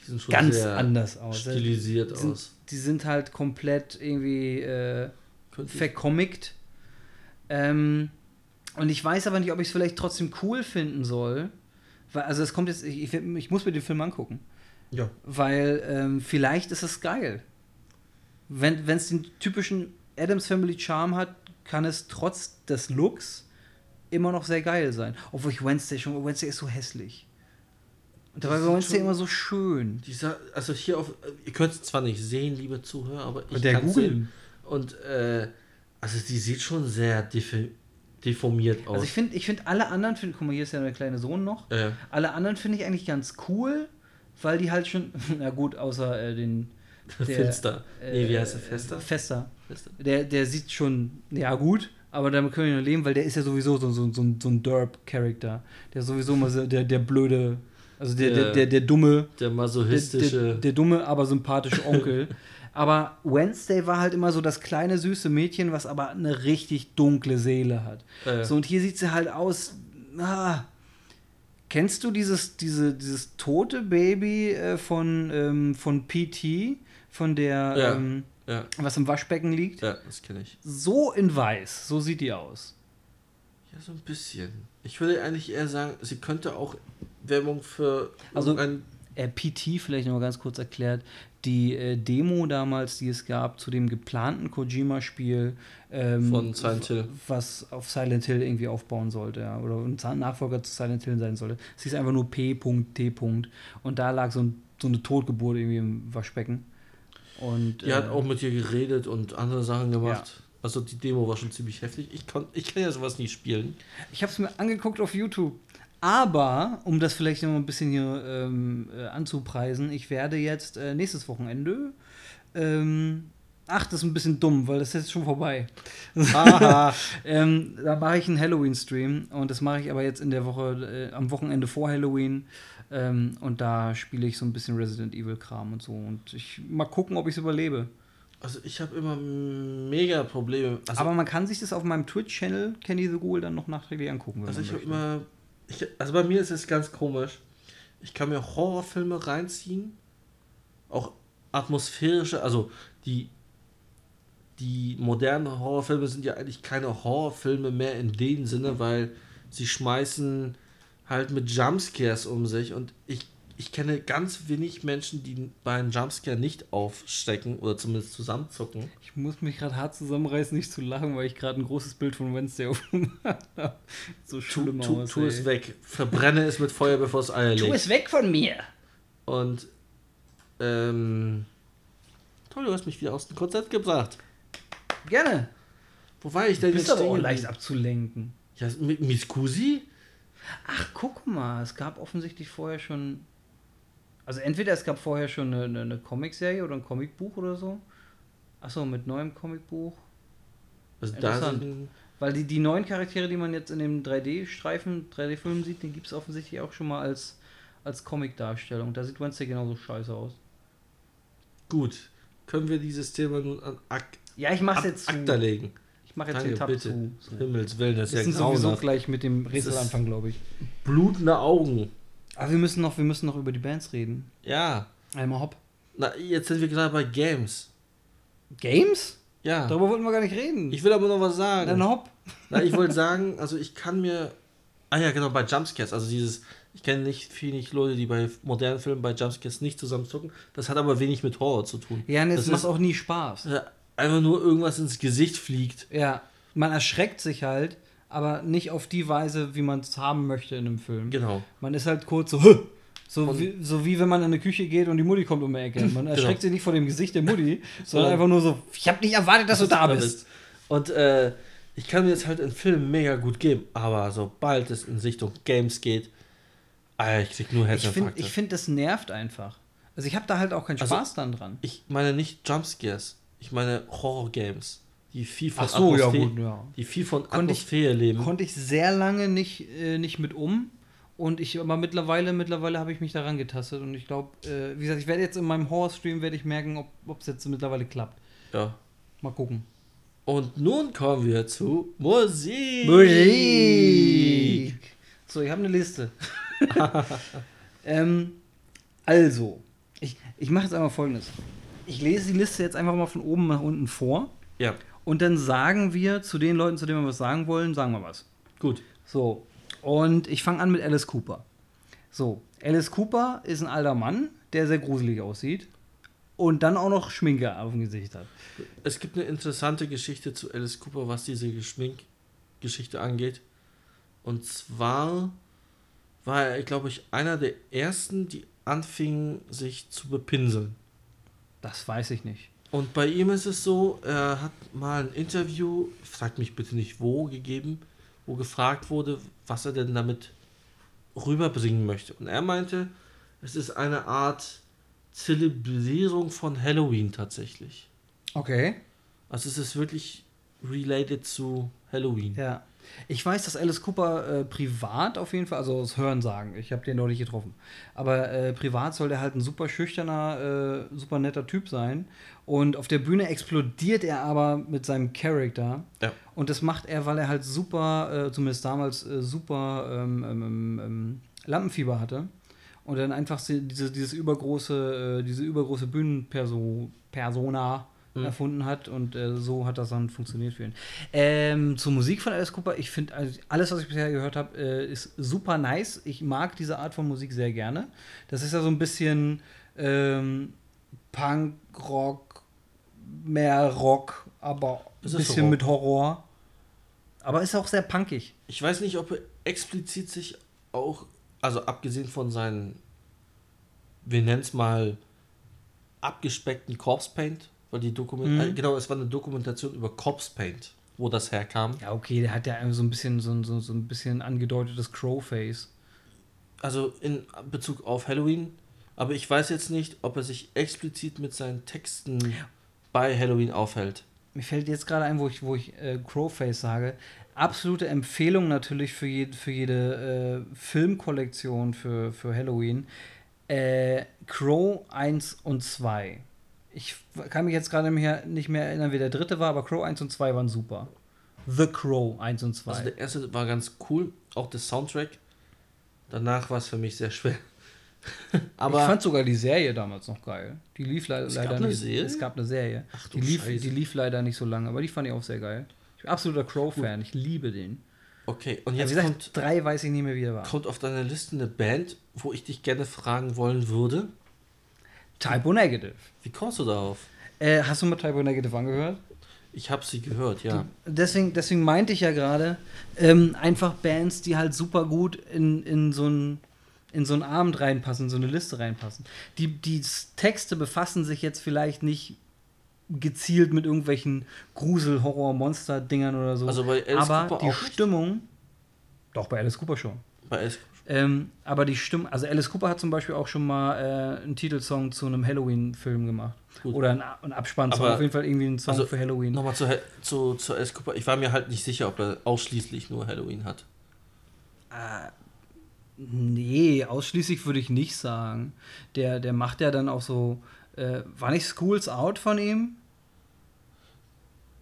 die sind schon ganz anders aus. stilisiert Die sind, aus. die sind halt komplett irgendwie äh, vercomict. Ähm, und ich weiß aber nicht, ob ich es vielleicht trotzdem cool finden soll. Weil, also es kommt jetzt, ich, ich, ich muss mir den Film angucken. Ja. Weil ähm, vielleicht ist es geil. Wenn es den typischen Adams Family Charme hat, kann es trotz des Looks immer noch sehr geil sein. Obwohl ich Wednesday schon, Wednesday ist so hässlich. Und dabei war Wednesday immer so schön. Dieser, also hier auf, ihr könnt es zwar nicht sehen, liebe Zuhörer, aber ich der kann's googeln. sehen. Und äh, also die sieht schon sehr deformiert aus. Also ich finde, ich find alle anderen, find, guck mal, hier ist ja der kleine Sohn noch. äh, Alle anderen finde ich eigentlich ganz cool, weil die halt schon, na gut, außer äh, den. der, Finster. nee, wie heißt der? äh, Fester? Fester. Fester. Der, der sieht schon, ja gut, aber damit können wir noch leben, weil der ist ja sowieso so, so, so, ein- so ein Derp-Charakter. Der ist sowieso mal so, der, der blöde, also der, der, Der- der, der dumme, Der der, masochistische. der, der dumme, aber sympathische Onkel. aber Wednesday war halt immer so das kleine, süße Mädchen, was aber eine richtig dunkle Seele hat. äh, So, und hier sieht sie halt aus. Ah, kennst du dieses, diese, dieses tote Baby äh, von, ähm, von PT, von der, Ja. ähm, ja, was im Waschbecken liegt? ja, das kenne ich. So in weiß, so sieht die aus. Ja, so ein bisschen. Ich würde eigentlich eher sagen, sie könnte auch Werbung für Also- ein Äh, PT, vielleicht noch mal ganz kurz erklärt, die äh, Demo damals, die es gab zu dem geplanten Kojima-Spiel ähm, Von Silent Hill. was auf Silent Hill irgendwie aufbauen sollte, ja, oder ein Nachfolger zu Silent Hill sein sollte. Es hieß einfach nur P.T. Und da lag so, ein, so eine Totgeburt irgendwie im Waschbecken. Und, Die hat äh, auch mit ihr geredet und andere Sachen gemacht. Also die Demo war schon ziemlich heftig. Ich kann, ich kann ja sowas nicht spielen. Ich habe es mir angeguckt auf YouTube. Aber, um das vielleicht noch ein bisschen hier ähm, äh, anzupreisen, ich werde jetzt äh, nächstes Wochenende. Ähm, ach, das ist ein bisschen dumm, weil das ist jetzt schon vorbei. Ähm, da mache ich einen Halloween-Stream und das mache ich aber jetzt in der Woche, äh, am Wochenende vor Halloween. Ähm, und da spiele ich so ein bisschen Resident Evil-Kram und so. Und ich mal gucken, ob ich es überlebe. Also ich habe immer mega Probleme. Also, aber man kann sich das auf meinem Twitch-Channel Kenny the Ghoul dann noch nachträglich angucken. also ich habe immer. Ich, also bei mir ist es ganz komisch. Ich kann mir Horrorfilme reinziehen. Auch atmosphärische, also die. Die modernen Horrorfilme sind ja eigentlich keine Horrorfilme mehr in dem Sinne, weil sie schmeißen halt mit Jumpscares um sich und ich ich kenne ganz wenig Menschen, die bei einem Jumpscare nicht aufstecken oder zumindest zusammenzucken. Ich muss mich gerade hart zusammenreißen, nicht zu lachen, weil ich gerade ein großes Bild von Wednesday aufgemacht habe. So Tu, schlimm tu, aus. tu es weg. Verbrenne es mit Feuer, bevor es Eier Tu legt. es weg von mir! Und, ähm. Toll, du hast mich wieder aus dem Konzept gebracht. Gerne. Wo war ich denn Du bist jetzt aber auch leicht abzulenken. Ja, mit Miss Kusi? Ach, guck mal, es gab offensichtlich vorher schon. Also entweder es gab vorher schon eine, eine, eine Comicserie oder ein Comicbuch oder so. Achso, mit neuem Comicbuch. Also Interessant. Weil die, die neuen Charaktere, die man jetzt in dem 3D-Streifen, 3D-Film sieht, den gibt es offensichtlich auch schon mal als, als Comic-Darstellung. Da sieht Wednesday genauso scheiße aus. gut. Können wir dieses Thema nun an Ak Ja, ich mach's jetzt. Akta legen? Ich mach jetzt Danke, den Tab bitte. zu. So. Himmels Willen, das Wir ist sind ja sowieso grauenhaft. gleich mit dem Rätsel ist- anfangen, glaube ich. Blutende Augen. Aber wir müssen noch, wir müssen noch über die Bands reden. Ja. Einmal hopp. Na, jetzt sind wir gerade bei Games. Games? Ja. Darüber wollten wir gar nicht reden. Ich will aber noch was sagen. Dann hopp. Na, ich wollte sagen, also ich kann mir. Ah ja, genau, bei Jumpscares. Also dieses. Ich kenne nicht viele Leute, die bei modernen Filmen bei Jumpscares nicht zusammenzucken. Das hat aber wenig mit Horror zu tun. Ja, und es das macht ist auch nie Spaß. äh, einfach nur irgendwas ins Gesicht fliegt. Ja, man erschreckt sich halt, aber nicht auf die Weise, wie man es haben möchte in einem Film. Genau. Man ist halt kurz so, so, Und- wie, so wie wenn man in eine Küche geht und die Mutti kommt um die Ecke. Man erschreckt Genau. sich nicht vor dem Gesicht der Mutti, sondern einfach nur so, ich habe nicht erwartet, dass du da bist. Und äh, ich kann mir jetzt halt in Filmen mega gut geben, aber sobald es in Richtung Games geht, Alter, ich krieg nur Ich finde, Herzinfarkte. ich find, das nervt einfach. Also ich habe da halt auch keinen Also- Spaß dann dran. Ich meine nicht Jumpscares, ich meine Horror-Games, die viel von Ach so, ja, Atmosphäre, gut, ja. die viel von Konnte ich- leben. Konnte ich sehr lange nicht, äh, nicht mit um. Und ich, aber mittlerweile, mittlerweile habe ich mich daran getastet und ich glaube, äh, wie gesagt, ich werde jetzt in meinem Horror-Stream werde ich merken, ob es jetzt mittlerweile klappt. Ja. Mal gucken. Und nun kommen wir zu Musik. Musik. So, ich habe eine Liste. ähm, also, ich, ich mache jetzt einmal folgendes. Ich lese die Liste jetzt einfach mal von oben nach unten vor Ja, und dann sagen wir zu den Leuten, zu denen wir was sagen wollen, sagen wir was. gut. So, und ich fange an mit Alice Cooper. So, Alice Cooper ist ein alter Mann, der sehr gruselig aussieht und dann auch noch Schminke auf dem Gesicht hat. Es gibt eine interessante Geschichte zu Alice Cooper, was diese Geschminkgeschichte angeht. Und zwar war er, glaube ich, einer der ersten, die anfingen, sich zu bepinseln. Das weiß ich nicht. Und bei ihm ist es so, er hat mal ein Interview, fragt mich bitte nicht wo, gegeben, wo gefragt wurde, was er denn damit rüberbringen möchte. Und er meinte, es ist eine Art Zelebrierung von Halloween tatsächlich. Okay. Also es ist wirklich related zu Halloween. Ja. Ich weiß, dass Alice Cooper äh, privat auf jeden Fall, also aus Hören sagen, ich habe den noch nicht getroffen, aber äh, privat soll der halt ein super schüchterner, äh, super netter Typ sein. Und auf der Bühne explodiert er aber mit seinem Charakter. Ja. Und das macht er, weil er halt super, äh, zumindest damals, äh, super ähm, ähm, ähm, Lampenfieber hatte. Und dann einfach se- diese, dieses übergroße, äh, diese übergroße Bühnenpersona Mhm. erfunden hat und äh, so hat das dann funktioniert für ihn. Ähm, zur Musik von Alice Cooper, ich finde, also alles, was ich bisher gehört habe, äh, ist super nice. Ich mag diese Art von Musik sehr gerne. Das ist ja so ein bisschen ähm, Punk, Rock, mehr Rock, aber ein bisschen Rock. mit Horror. Aber ist auch sehr punkig. Ich weiß nicht, ob er explizit sich auch, also abgesehen von seinen, wir nennen es mal, abgespeckten Corpse Paint, weil die Dokument, Mhm. äh, genau, es war eine Dokumentation über Corpse Paint, wo das herkam. Ja, okay, der hat ja so ein bisschen so, so, so ein bisschen angedeutetes Crow-Face. Also in Bezug auf Halloween. Aber ich weiß jetzt nicht, ob er sich explizit mit seinen Texten bei Halloween aufhält. Mir fällt jetzt gerade ein, wo ich, wo ich äh, Crowface sage. Absolute Empfehlung natürlich für, je, für jede äh, Filmkollektion für, für Halloween. Äh, Crow 1 und 2. Ich kann mich jetzt gerade nicht mehr erinnern, wie der dritte war, aber Crow 1 und 2 waren super. The Crow 1 und 2. Also der erste war ganz cool, auch der Soundtrack. Danach war es für mich sehr schwer. Aber ich fand sogar die Serie damals noch geil. Die lief le Es leider gab eine nicht. Serie? Es gab eine Serie. Ach du die, lief, Scheiße. die lief leider nicht so lange, aber die fand ich auch sehr geil. Ich bin absoluter Crow-Fan. Ich liebe den. Okay, und Ja, jetzt wie gesagt, kommt, drei weiß ich nicht mehr, wie er war. kommt auf deiner Liste eine Band, wo ich dich gerne fragen wollen würde. Typo Negative. Wie kommst du darauf? Äh, hast du mal Typo Negative angehört? Ich habe sie gehört, ja. Deswegen, deswegen meinte ich ja gerade, ähm, einfach Bands, die halt super gut in, in so ein in so einen Abend reinpassen, in so eine Liste reinpassen. Die, die Texte befassen sich jetzt vielleicht nicht gezielt mit irgendwelchen Grusel, Horror, Monster-Dingern oder so. Also bei Alice aber Cooper die auch nicht? Stimmung. Doch, bei Alice Cooper schon. Bei Alice Ähm, aber die Stimmung, also Alice Cooper hat zum Beispiel auch schon mal äh, einen Titelsong zu einem Halloween-Film gemacht. Gut. Oder einen, einen Abspannsong, Aber- auf jeden Fall irgendwie einen Song also, für Halloween. Nochmal zu, zu, zu Alice Cooper. Ich war mir halt nicht sicher, ob er ausschließlich nur Halloween hat. Nee, ausschließlich würde ich nicht sagen. Der, der macht ja dann auch so. Äh, war nicht Schools Out von ihm?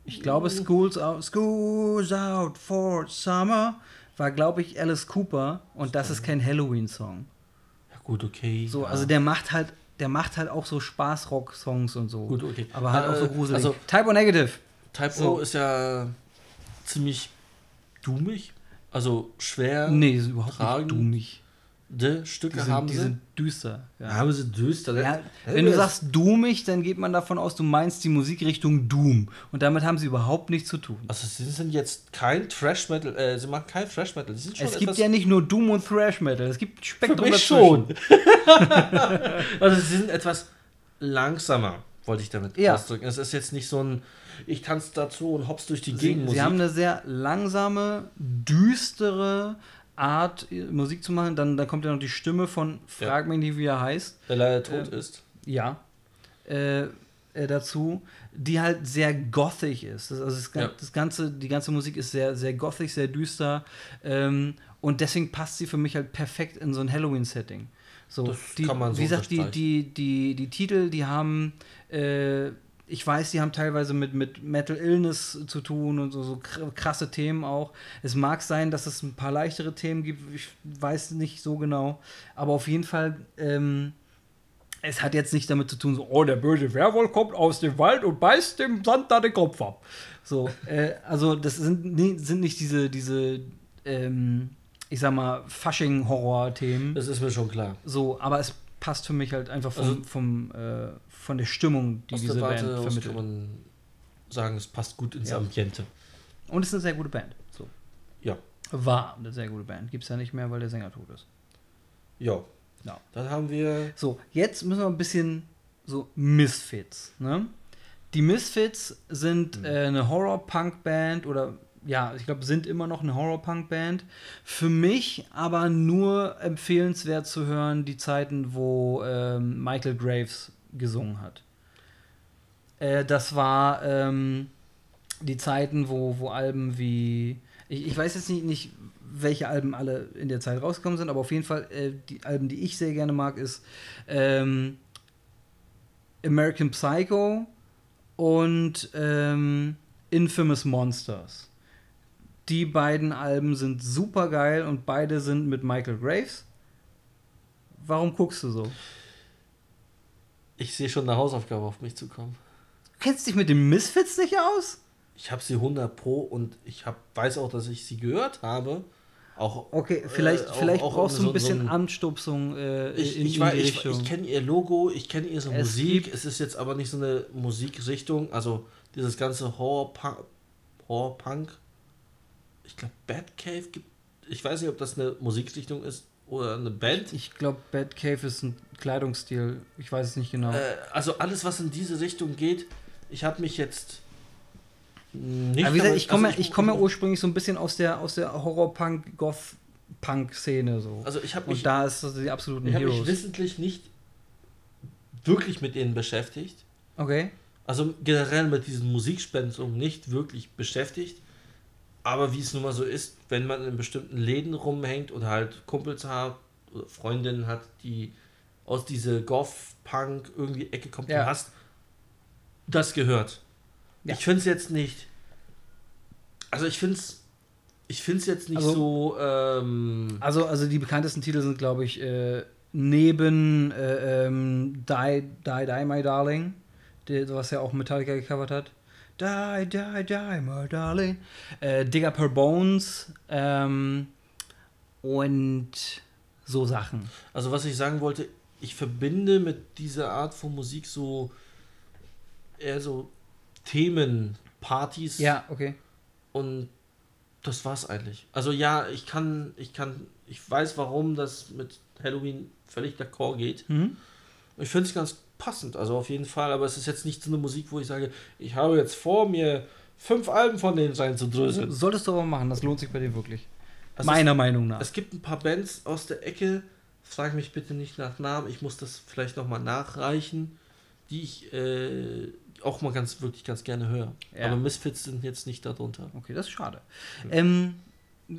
Ich glaube, Schools Out, Schools Out for Summer war, glaube ich, Alice Cooper und das ist kein Halloween-Song. Ja, gut, okay. So, ja. also der macht halt, der macht halt auch so Spaß-Rock-Songs und so. Gut, okay. Aber halt auch so Äh, gruselig. also- Typo Negative. Type so. O ist ja ziemlich dummig. Also schwer. Nee, sind überhaupt tragen. nicht dummig. De Stücke Die sind, haben die sie. sind düster. Ja. haben sie düster. Ja, wenn du sagst doomig, dann geht man davon aus, du meinst die Musikrichtung Doom. Und damit haben sie überhaupt nichts zu tun. Also sie sind jetzt kein Trash Metal, äh, sie machen kein Trash Metal. Sie sind schon Es gibt ja nicht nur Doom und Thrash Metal, es gibt für Spektrum mich dazwischen. schon. also sie sind etwas langsamer, wollte ich damit Ja. ausdrücken. Es ist jetzt nicht so ein, ich tanze dazu und hops durch die Gegend. sie haben eine sehr langsame, düstere Art, äh, Musik zu machen. Dann, dann kommt ja noch die Stimme von, frag mich nicht, wie er heißt. der leider tot ist. Ja. Äh, äh, dazu, die halt sehr gothic ist. Das, also das, Ja. das ganze, die ganze Musik ist sehr, sehr gothic, sehr düster. Ähm, und deswegen passt sie für mich halt perfekt in so ein Halloween-Setting. So, Das die, kann man so wie gesagt, die, die, die, die Titel, die haben, äh, ich weiß, die haben teilweise mit, mit Mental Illness zu tun und so, so kr- krasse Themen auch. Es mag sein, dass es ein paar leichtere Themen gibt, ich weiß nicht so genau. Aber auf jeden Fall, ähm, es hat jetzt nicht damit zu tun, so, oh, der böse Werwolf kommt aus dem Wald und beißt dem Sand da den Kopf ab. So, äh, also das sind, sind nicht diese, diese ähm, ich sag mal, Fasching-Horror-Themen. Das ist mir schon klar. So, aber es passt für mich halt einfach vom, Also- vom, äh, von der Stimmung, die Aus diese Band aus kann vermittelt. man sagen, es passt gut ins Ja. Ambiente. Und es ist eine sehr gute Band. So. Ja. War eine sehr gute Band. Gibt's ja nicht mehr, weil der Sänger tot ist. Ja. Ja. Dann haben wir So, jetzt müssen wir ein bisschen so Misfits. Ne? Die Misfits sind äh, eine Horror-Punk-Band oder ja, ich glaube, sind immer noch eine Horror-Punk-Band. Für mich aber nur empfehlenswert zu hören, die Zeiten, wo ähm, Michael Graves gesungen hat. Äh, das war ähm, die Zeiten, wo, wo Alben wie. Ich, ich weiß jetzt nicht, nicht, welche Alben alle in der Zeit rausgekommen sind, aber auf jeden Fall äh, die Alben, die ich sehr gerne mag, ist ähm, American Psycho und ähm, Infamous Monsters. Die beiden Alben sind super geil und beide sind mit Michael Graves. Warum guckst du so? Ich sehe schon eine Hausaufgabe auf mich zukommen. Du kennst dich mit den Misfits nicht aus? Ich habe sie 100 pro und ich hab, weiß auch, dass ich sie gehört habe. Auch, Okay, vielleicht, äh, vielleicht auch brauchst du so- ein bisschen so ein- Anstupsung äh, Ich, in, ich, in die ich, Richtung. ich kenne ihr Logo, ich kenne ihre Es Musik. Es ist jetzt aber nicht so eine Musikrichtung. Also dieses ganze Horror-Punk. Horror-Punk. Ich glaube, Batcave gibt. Ich weiß nicht, ob das eine Musikrichtung ist oder eine Band. ich glaube, Bad Cave ist ein Kleidungsstil. Ich weiß es nicht genau. Äh, also alles, was in diese Richtung geht. Ich habe mich jetzt nicht. Aber wie gesagt, ich komme also ich komme ja ursprünglich so ein bisschen aus der, aus der Horror-Punk-Goth-Punk-Szene so. Also ich habe mich Und da ist das die absoluten Ich habe mich wissentlich nicht wirklich mit ihnen beschäftigt. Okay. Also generell mit diesen Musikspensum nicht wirklich beschäftigt. Aber wie es nun mal so ist, wenn man in bestimmten Läden rumhängt oder halt Kumpels hat oder Freundinnen hat, die aus dieser Goth-Punk irgendwie Ecke kommt, Ja. du hast das gehört. Ja. Ich finde es jetzt nicht. Also ich finde es. Ich finde es jetzt nicht Also- so. Ähm, Also, also die bekanntesten Titel sind, glaube ich, äh, neben äh, ähm, Die, Die, Die, My Darling, der, was ja auch Metallica gecovert hat. Die, die, die, my darling. Äh, Digger per Bones ähm, und so Sachen. Also was ich sagen wollte, ich verbinde mit dieser Art von Musik so eher so Themen, Partys Ja, okay. und das war's eigentlich. Also ja, ich kann, ich kann, ich weiß, warum das mit Halloween völlig d'accord geht. Mhm. Ich finde es ganz passend, also auf jeden Fall, aber es ist jetzt nicht so eine Musik, wo ich sage, ich habe jetzt vor mir fünf Alben von denen sein zu dröseln. Solltest du aber machen, das lohnt sich bei dir wirklich. Also Meiner Meinung nach. Es gibt ein paar Bands aus der Ecke, frag mich bitte nicht nach Namen, ich muss das vielleicht nochmal nachreichen, die ich äh, auch mal ganz, wirklich ganz gerne höre. Ja. Aber Misfits sind jetzt nicht darunter. Okay, das ist schade. Ähm,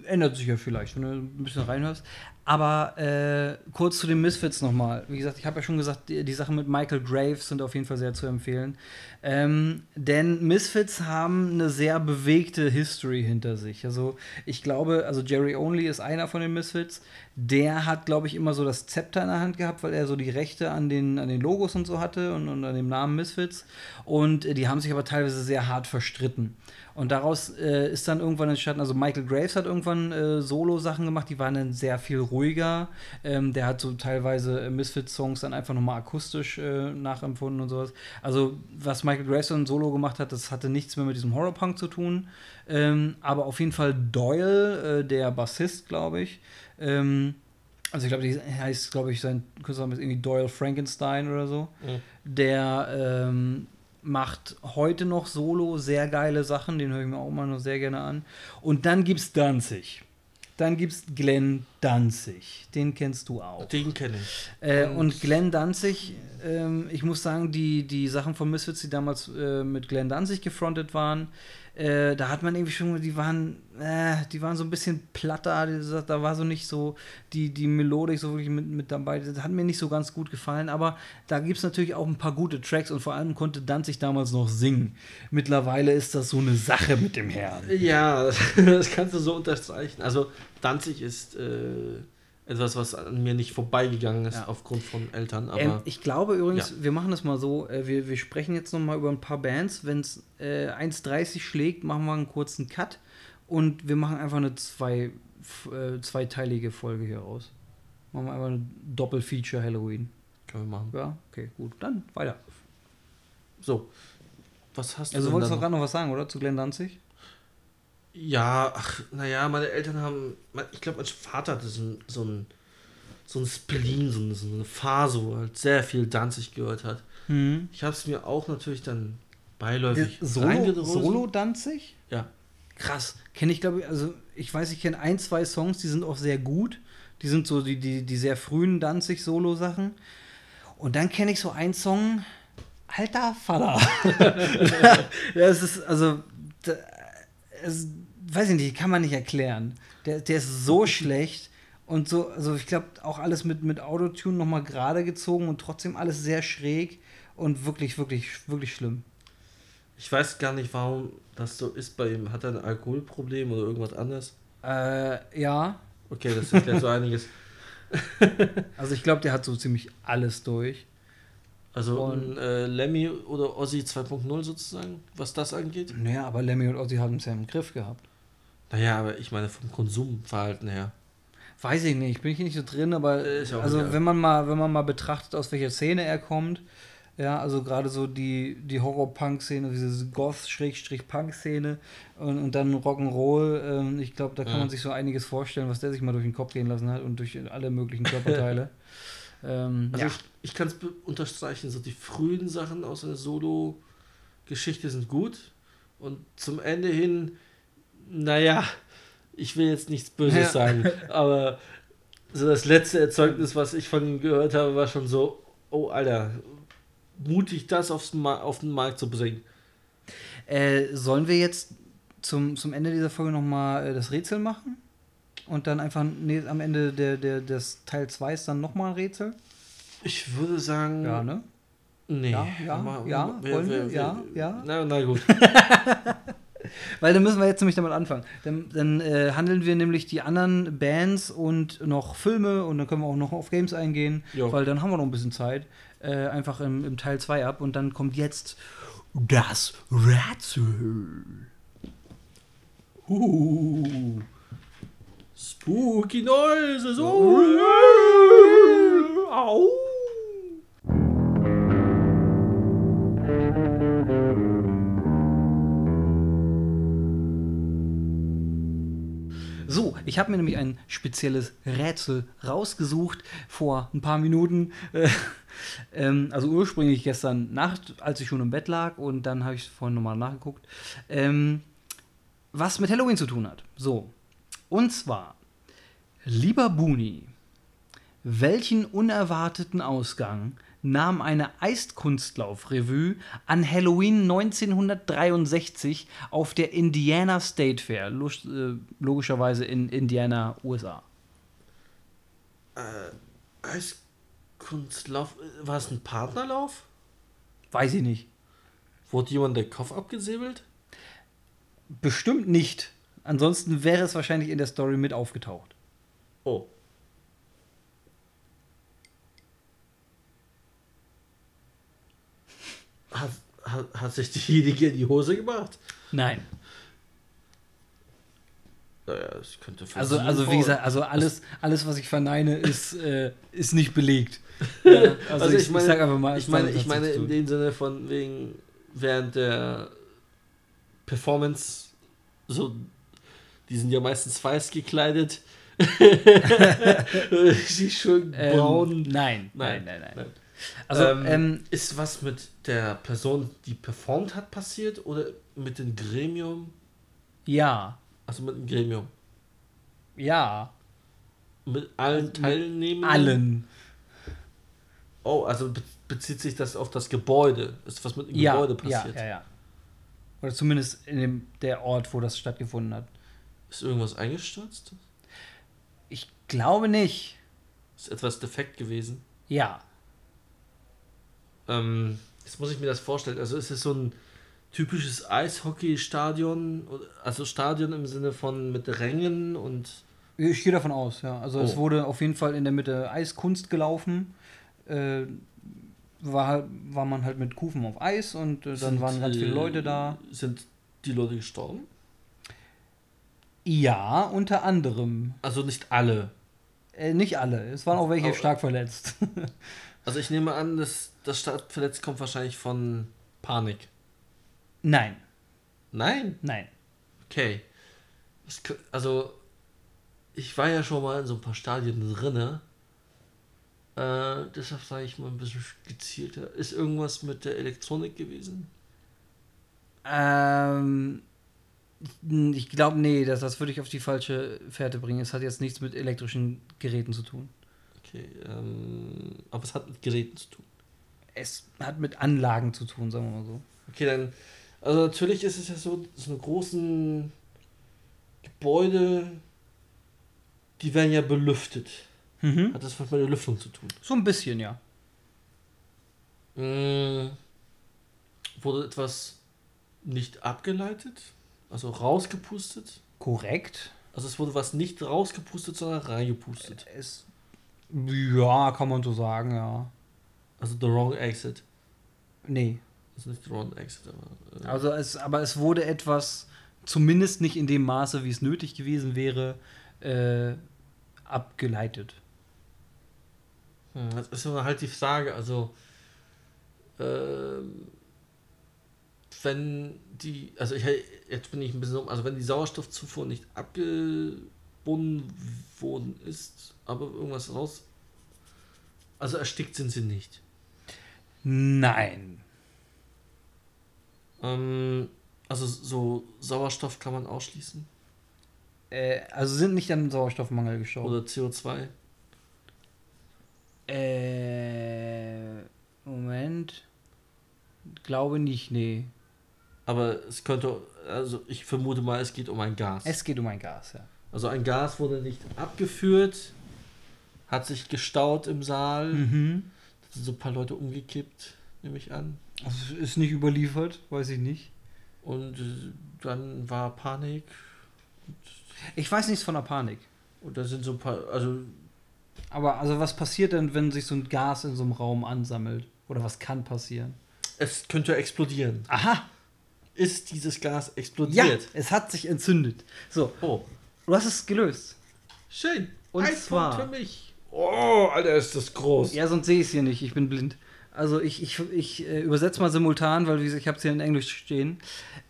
ändert sich ja vielleicht, wenn du ein bisschen reinhörst. Aber äh, kurz zu den Misfits nochmal. Wie gesagt, ich habe ja schon gesagt, die, die Sachen mit Michael Graves sind auf jeden Fall sehr zu empfehlen. Ähm, denn Misfits haben eine sehr bewegte History hinter sich. Also ich glaube, also Jerry Only ist einer von den Misfits. Der hat, glaube ich, immer so das Zepter in der Hand gehabt, weil er so die Rechte an den, an den Logos und so hatte und, und an dem Namen Misfits. Und äh, die haben sich aber teilweise sehr hart verstritten. Und daraus äh, ist dann irgendwann entstanden, also Michael Graves hat irgendwann äh, Solo-Sachen gemacht, die waren dann sehr viel ruhiger. Ähm, der hat so teilweise äh, Misfits-Songs dann einfach nochmal akustisch äh, nachempfunden und sowas. Also, was Michael Graves dann Solo gemacht hat, das hatte nichts mehr mit diesem Horrorpunk zu tun. Ähm, aber auf jeden Fall Doyle, äh, der Bassist, glaube ich, ähm, also ich glaube, die heißt, glaube ich, sein Künstlername ist irgendwie Doyle Frankenstein oder so. Mhm. Der ähm, macht heute noch solo sehr geile Sachen, den höre ich mir auch immer noch sehr gerne an. Und dann gibt's Danzig. Dann gibt's Glenn Danzig. Den kennst du auch. Den kenne ich. Äh, Und- und Glenn Danzig, ähm, ich muss sagen, die, die Sachen von Misfits, die damals äh, mit Glenn Danzig gefrontet waren, äh, da hat man irgendwie schon, die waren, äh, die waren so ein bisschen platter, da war so nicht so die, die Melodik so wirklich mit, mit dabei. Das hat mir nicht so ganz gut gefallen, aber da gibt es natürlich auch ein paar gute Tracks und vor allem konnte Danzig damals noch singen. Mittlerweile ist das so eine Sache mit dem Herrn. Ja, das kannst du so unterstreichen. Also Danzig ist äh, etwas, was an mir nicht vorbeigegangen ist Ja. aufgrund von Eltern. Aber Ähm, ich glaube übrigens, Ja. wir machen das mal so, äh, wir, wir sprechen jetzt noch mal über ein paar Bands. Wenn es äh, 1,30 schlägt, machen wir einen kurzen Cut und wir machen einfach eine zwei, äh, zweiteilige Folge hier raus. Machen wir einfach eine Doppel-Feature Halloween. können wir machen. Ja, okay, gut. Dann weiter. So, was hast du Also denn wolltest da du noch? gerade noch was sagen, oder? Zu Glenn Danzig? Ja, ach, naja, meine Eltern haben, ich glaube, mein Vater hatte so ein, so ein, so ein Spleen, so eine, so eine Phase, wo er halt sehr viel Danzig gehört hat. Mhm. Ich habe es mir auch natürlich dann beiläufig Solo, reingedröselt. Solo Danzig? Ja. Krass. Kenne ich, glaube ich, also ich weiß, ich kenne ein, zwei Songs, die sind auch sehr gut. Die sind so die, die, die sehr frühen Danzig-Solo-Sachen. Und dann kenne ich so einen Song, Alter Vater. das ist, also, da, es, weiß ich nicht, kann man nicht erklären. Der, der ist so schlecht und so, also ich glaube, auch alles mit, mit Autotune nochmal gerade gezogen und trotzdem alles sehr schräg und wirklich, wirklich, wirklich schlimm. Ich weiß gar nicht, warum das so ist bei ihm. Hat er ein Alkoholproblem oder irgendwas anderes? Äh, ja. Okay, das erklärt so einiges. Also ich glaube, der hat so ziemlich alles durch. Also Und- äh, Lemmy oder Ozzy 2.0 sozusagen, was das angeht. Naja, aber Lemmy und Ozzy haben es ja im Griff gehabt. Naja, aber ich meine vom Konsumverhalten her. Weiß ich nicht, bin ich hier nicht so drin, aber Äh, also egal. wenn man mal, wenn man mal betrachtet, aus welcher Szene er kommt, ja, also gerade so die, die Horror-Punk-Szene, diese Goth-Punk-Szene und, und dann Rock'n'Roll, ähm, ich glaube, da kann Ja. man sich so einiges vorstellen, was der sich mal durch den Kopf gehen lassen hat und durch alle möglichen Körperteile. ähm, Also ja. ich, ich kann es unterstreichen, so die frühen Sachen aus der Solo-Geschichte sind gut. Und zum Ende hin, naja, ich will jetzt nichts Böses Ja. sagen, aber so das letzte Erzeugnis, was ich von ihm gehört habe, war schon so, oh Alter, mutig das aufs Ma auf den Markt zu bringen. Äh, sollen wir jetzt zum, zum Ende dieser Folge nochmal äh, das Rätsel machen? Und dann einfach nee, am Ende der, der, des Teil 2 ist dann nochmal ein Rätsel? Ich würde sagen, Ja, ne? nee. Ja, ja, Aber- ja, wollen wir? Ja, ja. Na, na gut. Weil dann müssen wir jetzt nämlich damit anfangen. Dann, dann äh, handeln wir nämlich die anderen Bands und noch Filme und dann können wir auch noch auf Games eingehen, Jo. weil dann haben wir noch ein bisschen Zeit. Äh, einfach im, im Teil 2 ab und dann kommt jetzt Das Rätsel. Uh, spooky noises. Oh. Au. So, ich habe mir nämlich ein spezielles Rätsel rausgesucht vor ein paar Minuten. Äh, ähm, also ursprünglich gestern Nacht, als ich schon im Bett lag und dann habe ich vorhin nochmal nachgeguckt. Ähm, was mit Halloween zu tun hat. So, und zwar, lieber Buni, welchen unerwarteten Ausgang nahm eine Eiskunstlauf-Revue an Halloween 1963 auf der Indiana State Fair, log äh, logischerweise in Indiana, USA. Eiskunstlauf. War es ein Partnerlauf? Weiß ich nicht. Wurde jemand der Kopf abgesäbelt? Bestimmt nicht. Ansonsten wäre es wahrscheinlich in der Story mit aufgetaucht. Oh. Hat, hat, hat sich diejenige in die Hose gemacht? Nein. Naja, es könnte Also, also wie gesagt, also alles, alles was ich verneine, ist, äh, ist nicht belegt. Ja, also, ich, ich, sag einfach mal, ich meine, ich hat meine in dem Sinne von wegen während der Performance so, die sind ja meistens weiß gekleidet. Sie schön Ähm, braun. nein, Nein, nein, nein, nein. nein. Also, ähm, ähm, ist was mit der Person, die performt hat, passiert oder mit dem Gremium? ja, Also mit dem Gremium. ja, Mit allen Teilnehmern? allen. Oh, also be bezieht sich das auf das Gebäude? Ist was mit dem Ja, Gebäude ja, passiert? ja, ja. Oder zumindest in dem, der Ort, wo das stattgefunden hat. Ist irgendwas eingestürzt? Ich glaube nicht. Ist etwas defekt gewesen? Ja. Ähm, jetzt muss ich mir das vorstellen. Also ist es so ein typisches Eishockeystadion, also Stadion im Sinne von mit Rängen und Ich gehe davon aus, ja. Also es Oh. wurde auf jeden Fall in der Mitte Eiskunst gelaufen. Äh, war, halt- war man halt mit Kufen auf Eis und äh, dann sind, waren ganz viele äh, Leute da. Sind die Leute gestorben? Ja, unter anderem. Also nicht alle. Äh, nicht alle. Es waren auch welche Aber- stark verletzt. Also ich nehme an, dass das Startverletzt kommt wahrscheinlich von Panik. nein, Nein? nein. Okay. Also, ich war ja schon mal in so ein paar Stadien drinne. Äh, deshalb sage ich mal ein bisschen gezielter. Ist irgendwas mit der Elektronik gewesen? Ähm, ich glaube, nee, das, das würde ich auf die falsche Fährte bringen. Es hat jetzt nichts mit elektrischen Geräten zu tun. Okay, ähm, aber es hat mit Geräten zu tun. Es hat mit Anlagen zu tun, sagen wir mal so. Okay, dann, also natürlich ist es ja so, so eine großen Gebäude, die werden ja belüftet. Mhm. Hat das was mit der Lüftung zu tun? So ein bisschen, ja. Mm, wurde etwas nicht abgeleitet? Also rausgepustet? Korrekt. Also es wurde was nicht rausgepustet, sondern reingepustet. Es, ja, kann man so sagen, ja. Also the wrong exit. Nee. Also nicht the wrong exit, aber. Äh, Also es, aber es wurde etwas, zumindest nicht in dem Maße, wie es nötig gewesen wäre, äh, abgeleitet. hm, das ist aber halt die Frage, also. Ähm, wenn die. Also ich jetzt bin ich ein bisschen also wenn die Sauerstoffzufuhr nicht abgebunden worden ist, aber irgendwas raus. Also erstickt sind sie nicht. Nein. Ähm, also so Sauerstoff kann man ausschließen. Äh, also sind nicht an Sauerstoffmangel gestorben. Oder CO2. Äh, Moment. Glaube nicht, nee. Aber es könnte, also ich vermute mal, es geht um ein Gas. Es geht um ein Gas, ja. also ein Gas wurde nicht abgeführt, hat sich gestaut im Saal. Mhm. Sind so ein paar Leute umgekippt, nehme ich an. Also ist nicht überliefert, weiß ich nicht. Und äh, dann war Panik. Ich weiß nichts von der Panik. Und da sind so ein paar, also Aber also was passiert denn, wenn sich so ein Gas in so einem Raum ansammelt? Oder was kann passieren? Es könnte explodieren. Aha. Ist dieses Gas Ja, explodiert? es hat sich entzündet. So, Oh, du hast es gelöst. schön. Und Ein zwar- Punkt für mich. Oh, Alter, ist das groß. Ja, sonst sehe ich es hier nicht. Ich bin blind. Also ich, ich, ich äh, übersetze mal simultan, weil ich habe es hier in Englisch stehen.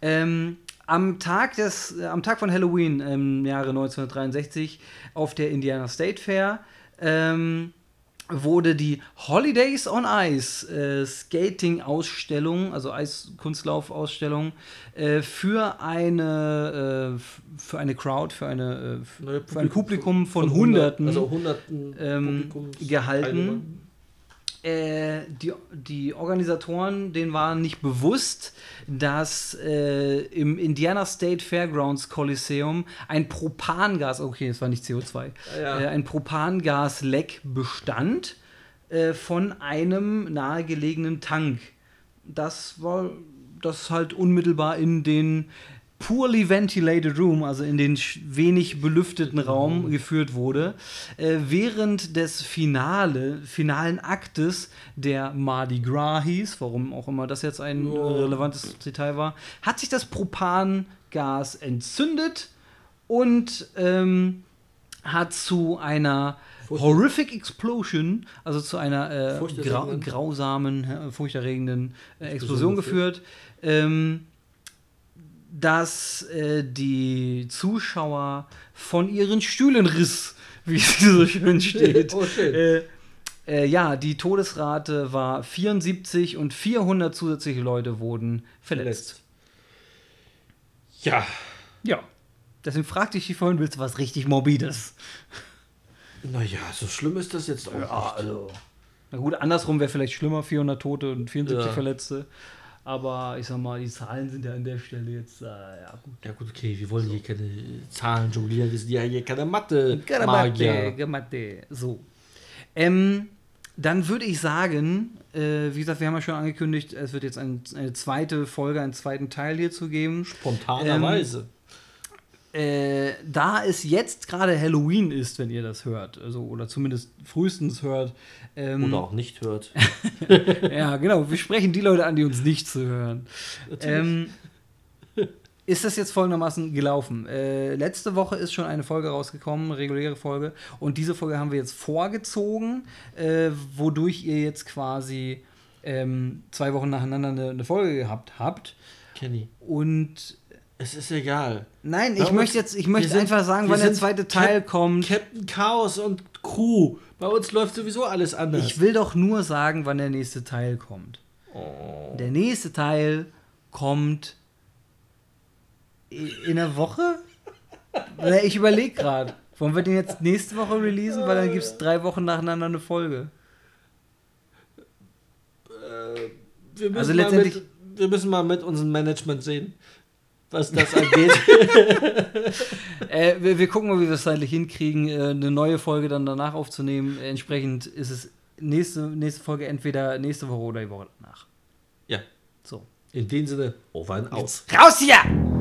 Ähm, am, Tag des, äh, am Tag von Halloween im Jahre 1963 auf der Indiana State Fair ähm, wurde die Holidays on Ice äh, Skating-Ausstellung, also Eiskunstlauf-Ausstellung, äh, für eine äh, für eine Crowd, für eine äh, Neue für ein Publikum von, hundert- Hunderten Also Hunderten ähm, gehalten. Äh, die, die Organisatoren, denen war nicht bewusst, dass äh, im Indiana State Fairgrounds Coliseum ein Propangas, okay, es war nicht CO2, Ja. äh, ein Propangasleck bestand äh, von einem nahegelegenen Tank. Das war das halt unmittelbar in den poorly ventilated room, also in den wenig belüfteten Raum geführt wurde. Äh, während des Finale, finalen Aktes, der Mardi Gras hieß, warum auch immer das jetzt ein Ja. relevantes Detail war, hat sich das Propangas entzündet und ähm, hat zu einer Furcht- Horrific Explosion, also zu einer äh, grau grausamen, äh, furchterregenden äh, Explosion Explosion geführt, ähm, dass äh, die Zuschauer von ihren Stühlen riss, wie es so schön steht. Oh, schön. Äh, äh, ja, die Todesrate war 74 und 400 zusätzliche Leute wurden verletzt. Ja. Ja. Deswegen fragte ich dich vorhin, willst du was richtig Morbides? Naja, so schlimm ist das jetzt auch nicht. also. Na gut, andersrum wäre vielleicht schlimmer, 400 Tote und 74 Ja. Verletzte. Aber ich sag mal, die Zahlen sind ja an der Stelle jetzt, äh, ja gut. Ja gut, okay, wir wollen hier keine Zahlen jonglieren, wir sind ja hier keine Mathe Gematte, Magier. Gematte. So. Ähm, dann würde ich sagen, äh, wie gesagt, wir haben ja schon angekündigt, es wird jetzt ein, eine zweite Folge, einen zweiten Teil hierzu geben. Spontanerweise. Äh, da es jetzt gerade Halloween ist, wenn ihr das hört, also oder zumindest frühestens hört, ähm, Oder auch nicht hört. ja, genau. Wir sprechen die Leute an, die uns nicht zuhören. Ähm, ist das jetzt folgendermaßen gelaufen? Äh, letzte Woche ist schon eine Folge rausgekommen, eine reguläre Folge. Und diese Folge haben wir jetzt vorgezogen, äh, wodurch ihr jetzt quasi ähm, zwei Wochen nacheinander eine, eine Folge gehabt habt. Kenny, Und es ist egal. nein, ich möchte jetzt, ich möchte sind- einfach sagen, wann der zweite Teil Cap- kommt. Captain Chaos und Crew. Bei uns läuft sowieso alles anders. Ich will doch nur sagen, wann der nächste Teil kommt. oh. Der nächste Teil kommt in der Woche? Ich überlege gerade. Wollen wir den jetzt nächste Woche releasen? Weil dann gibt es drei Wochen nacheinander eine Folge. Äh, wir, müssen Also mal letztendlich- mit, wir müssen mal mit unserem Management sehen, was das angeht. Äh, wir, wir gucken mal, wie wir es zeitlich hinkriegen, äh, eine neue Folge dann danach aufzunehmen. Entsprechend ist es nächste, nächste Folge entweder nächste Woche oder die Woche danach. ja, So. in dem Sinne, over and aus. Raus hier!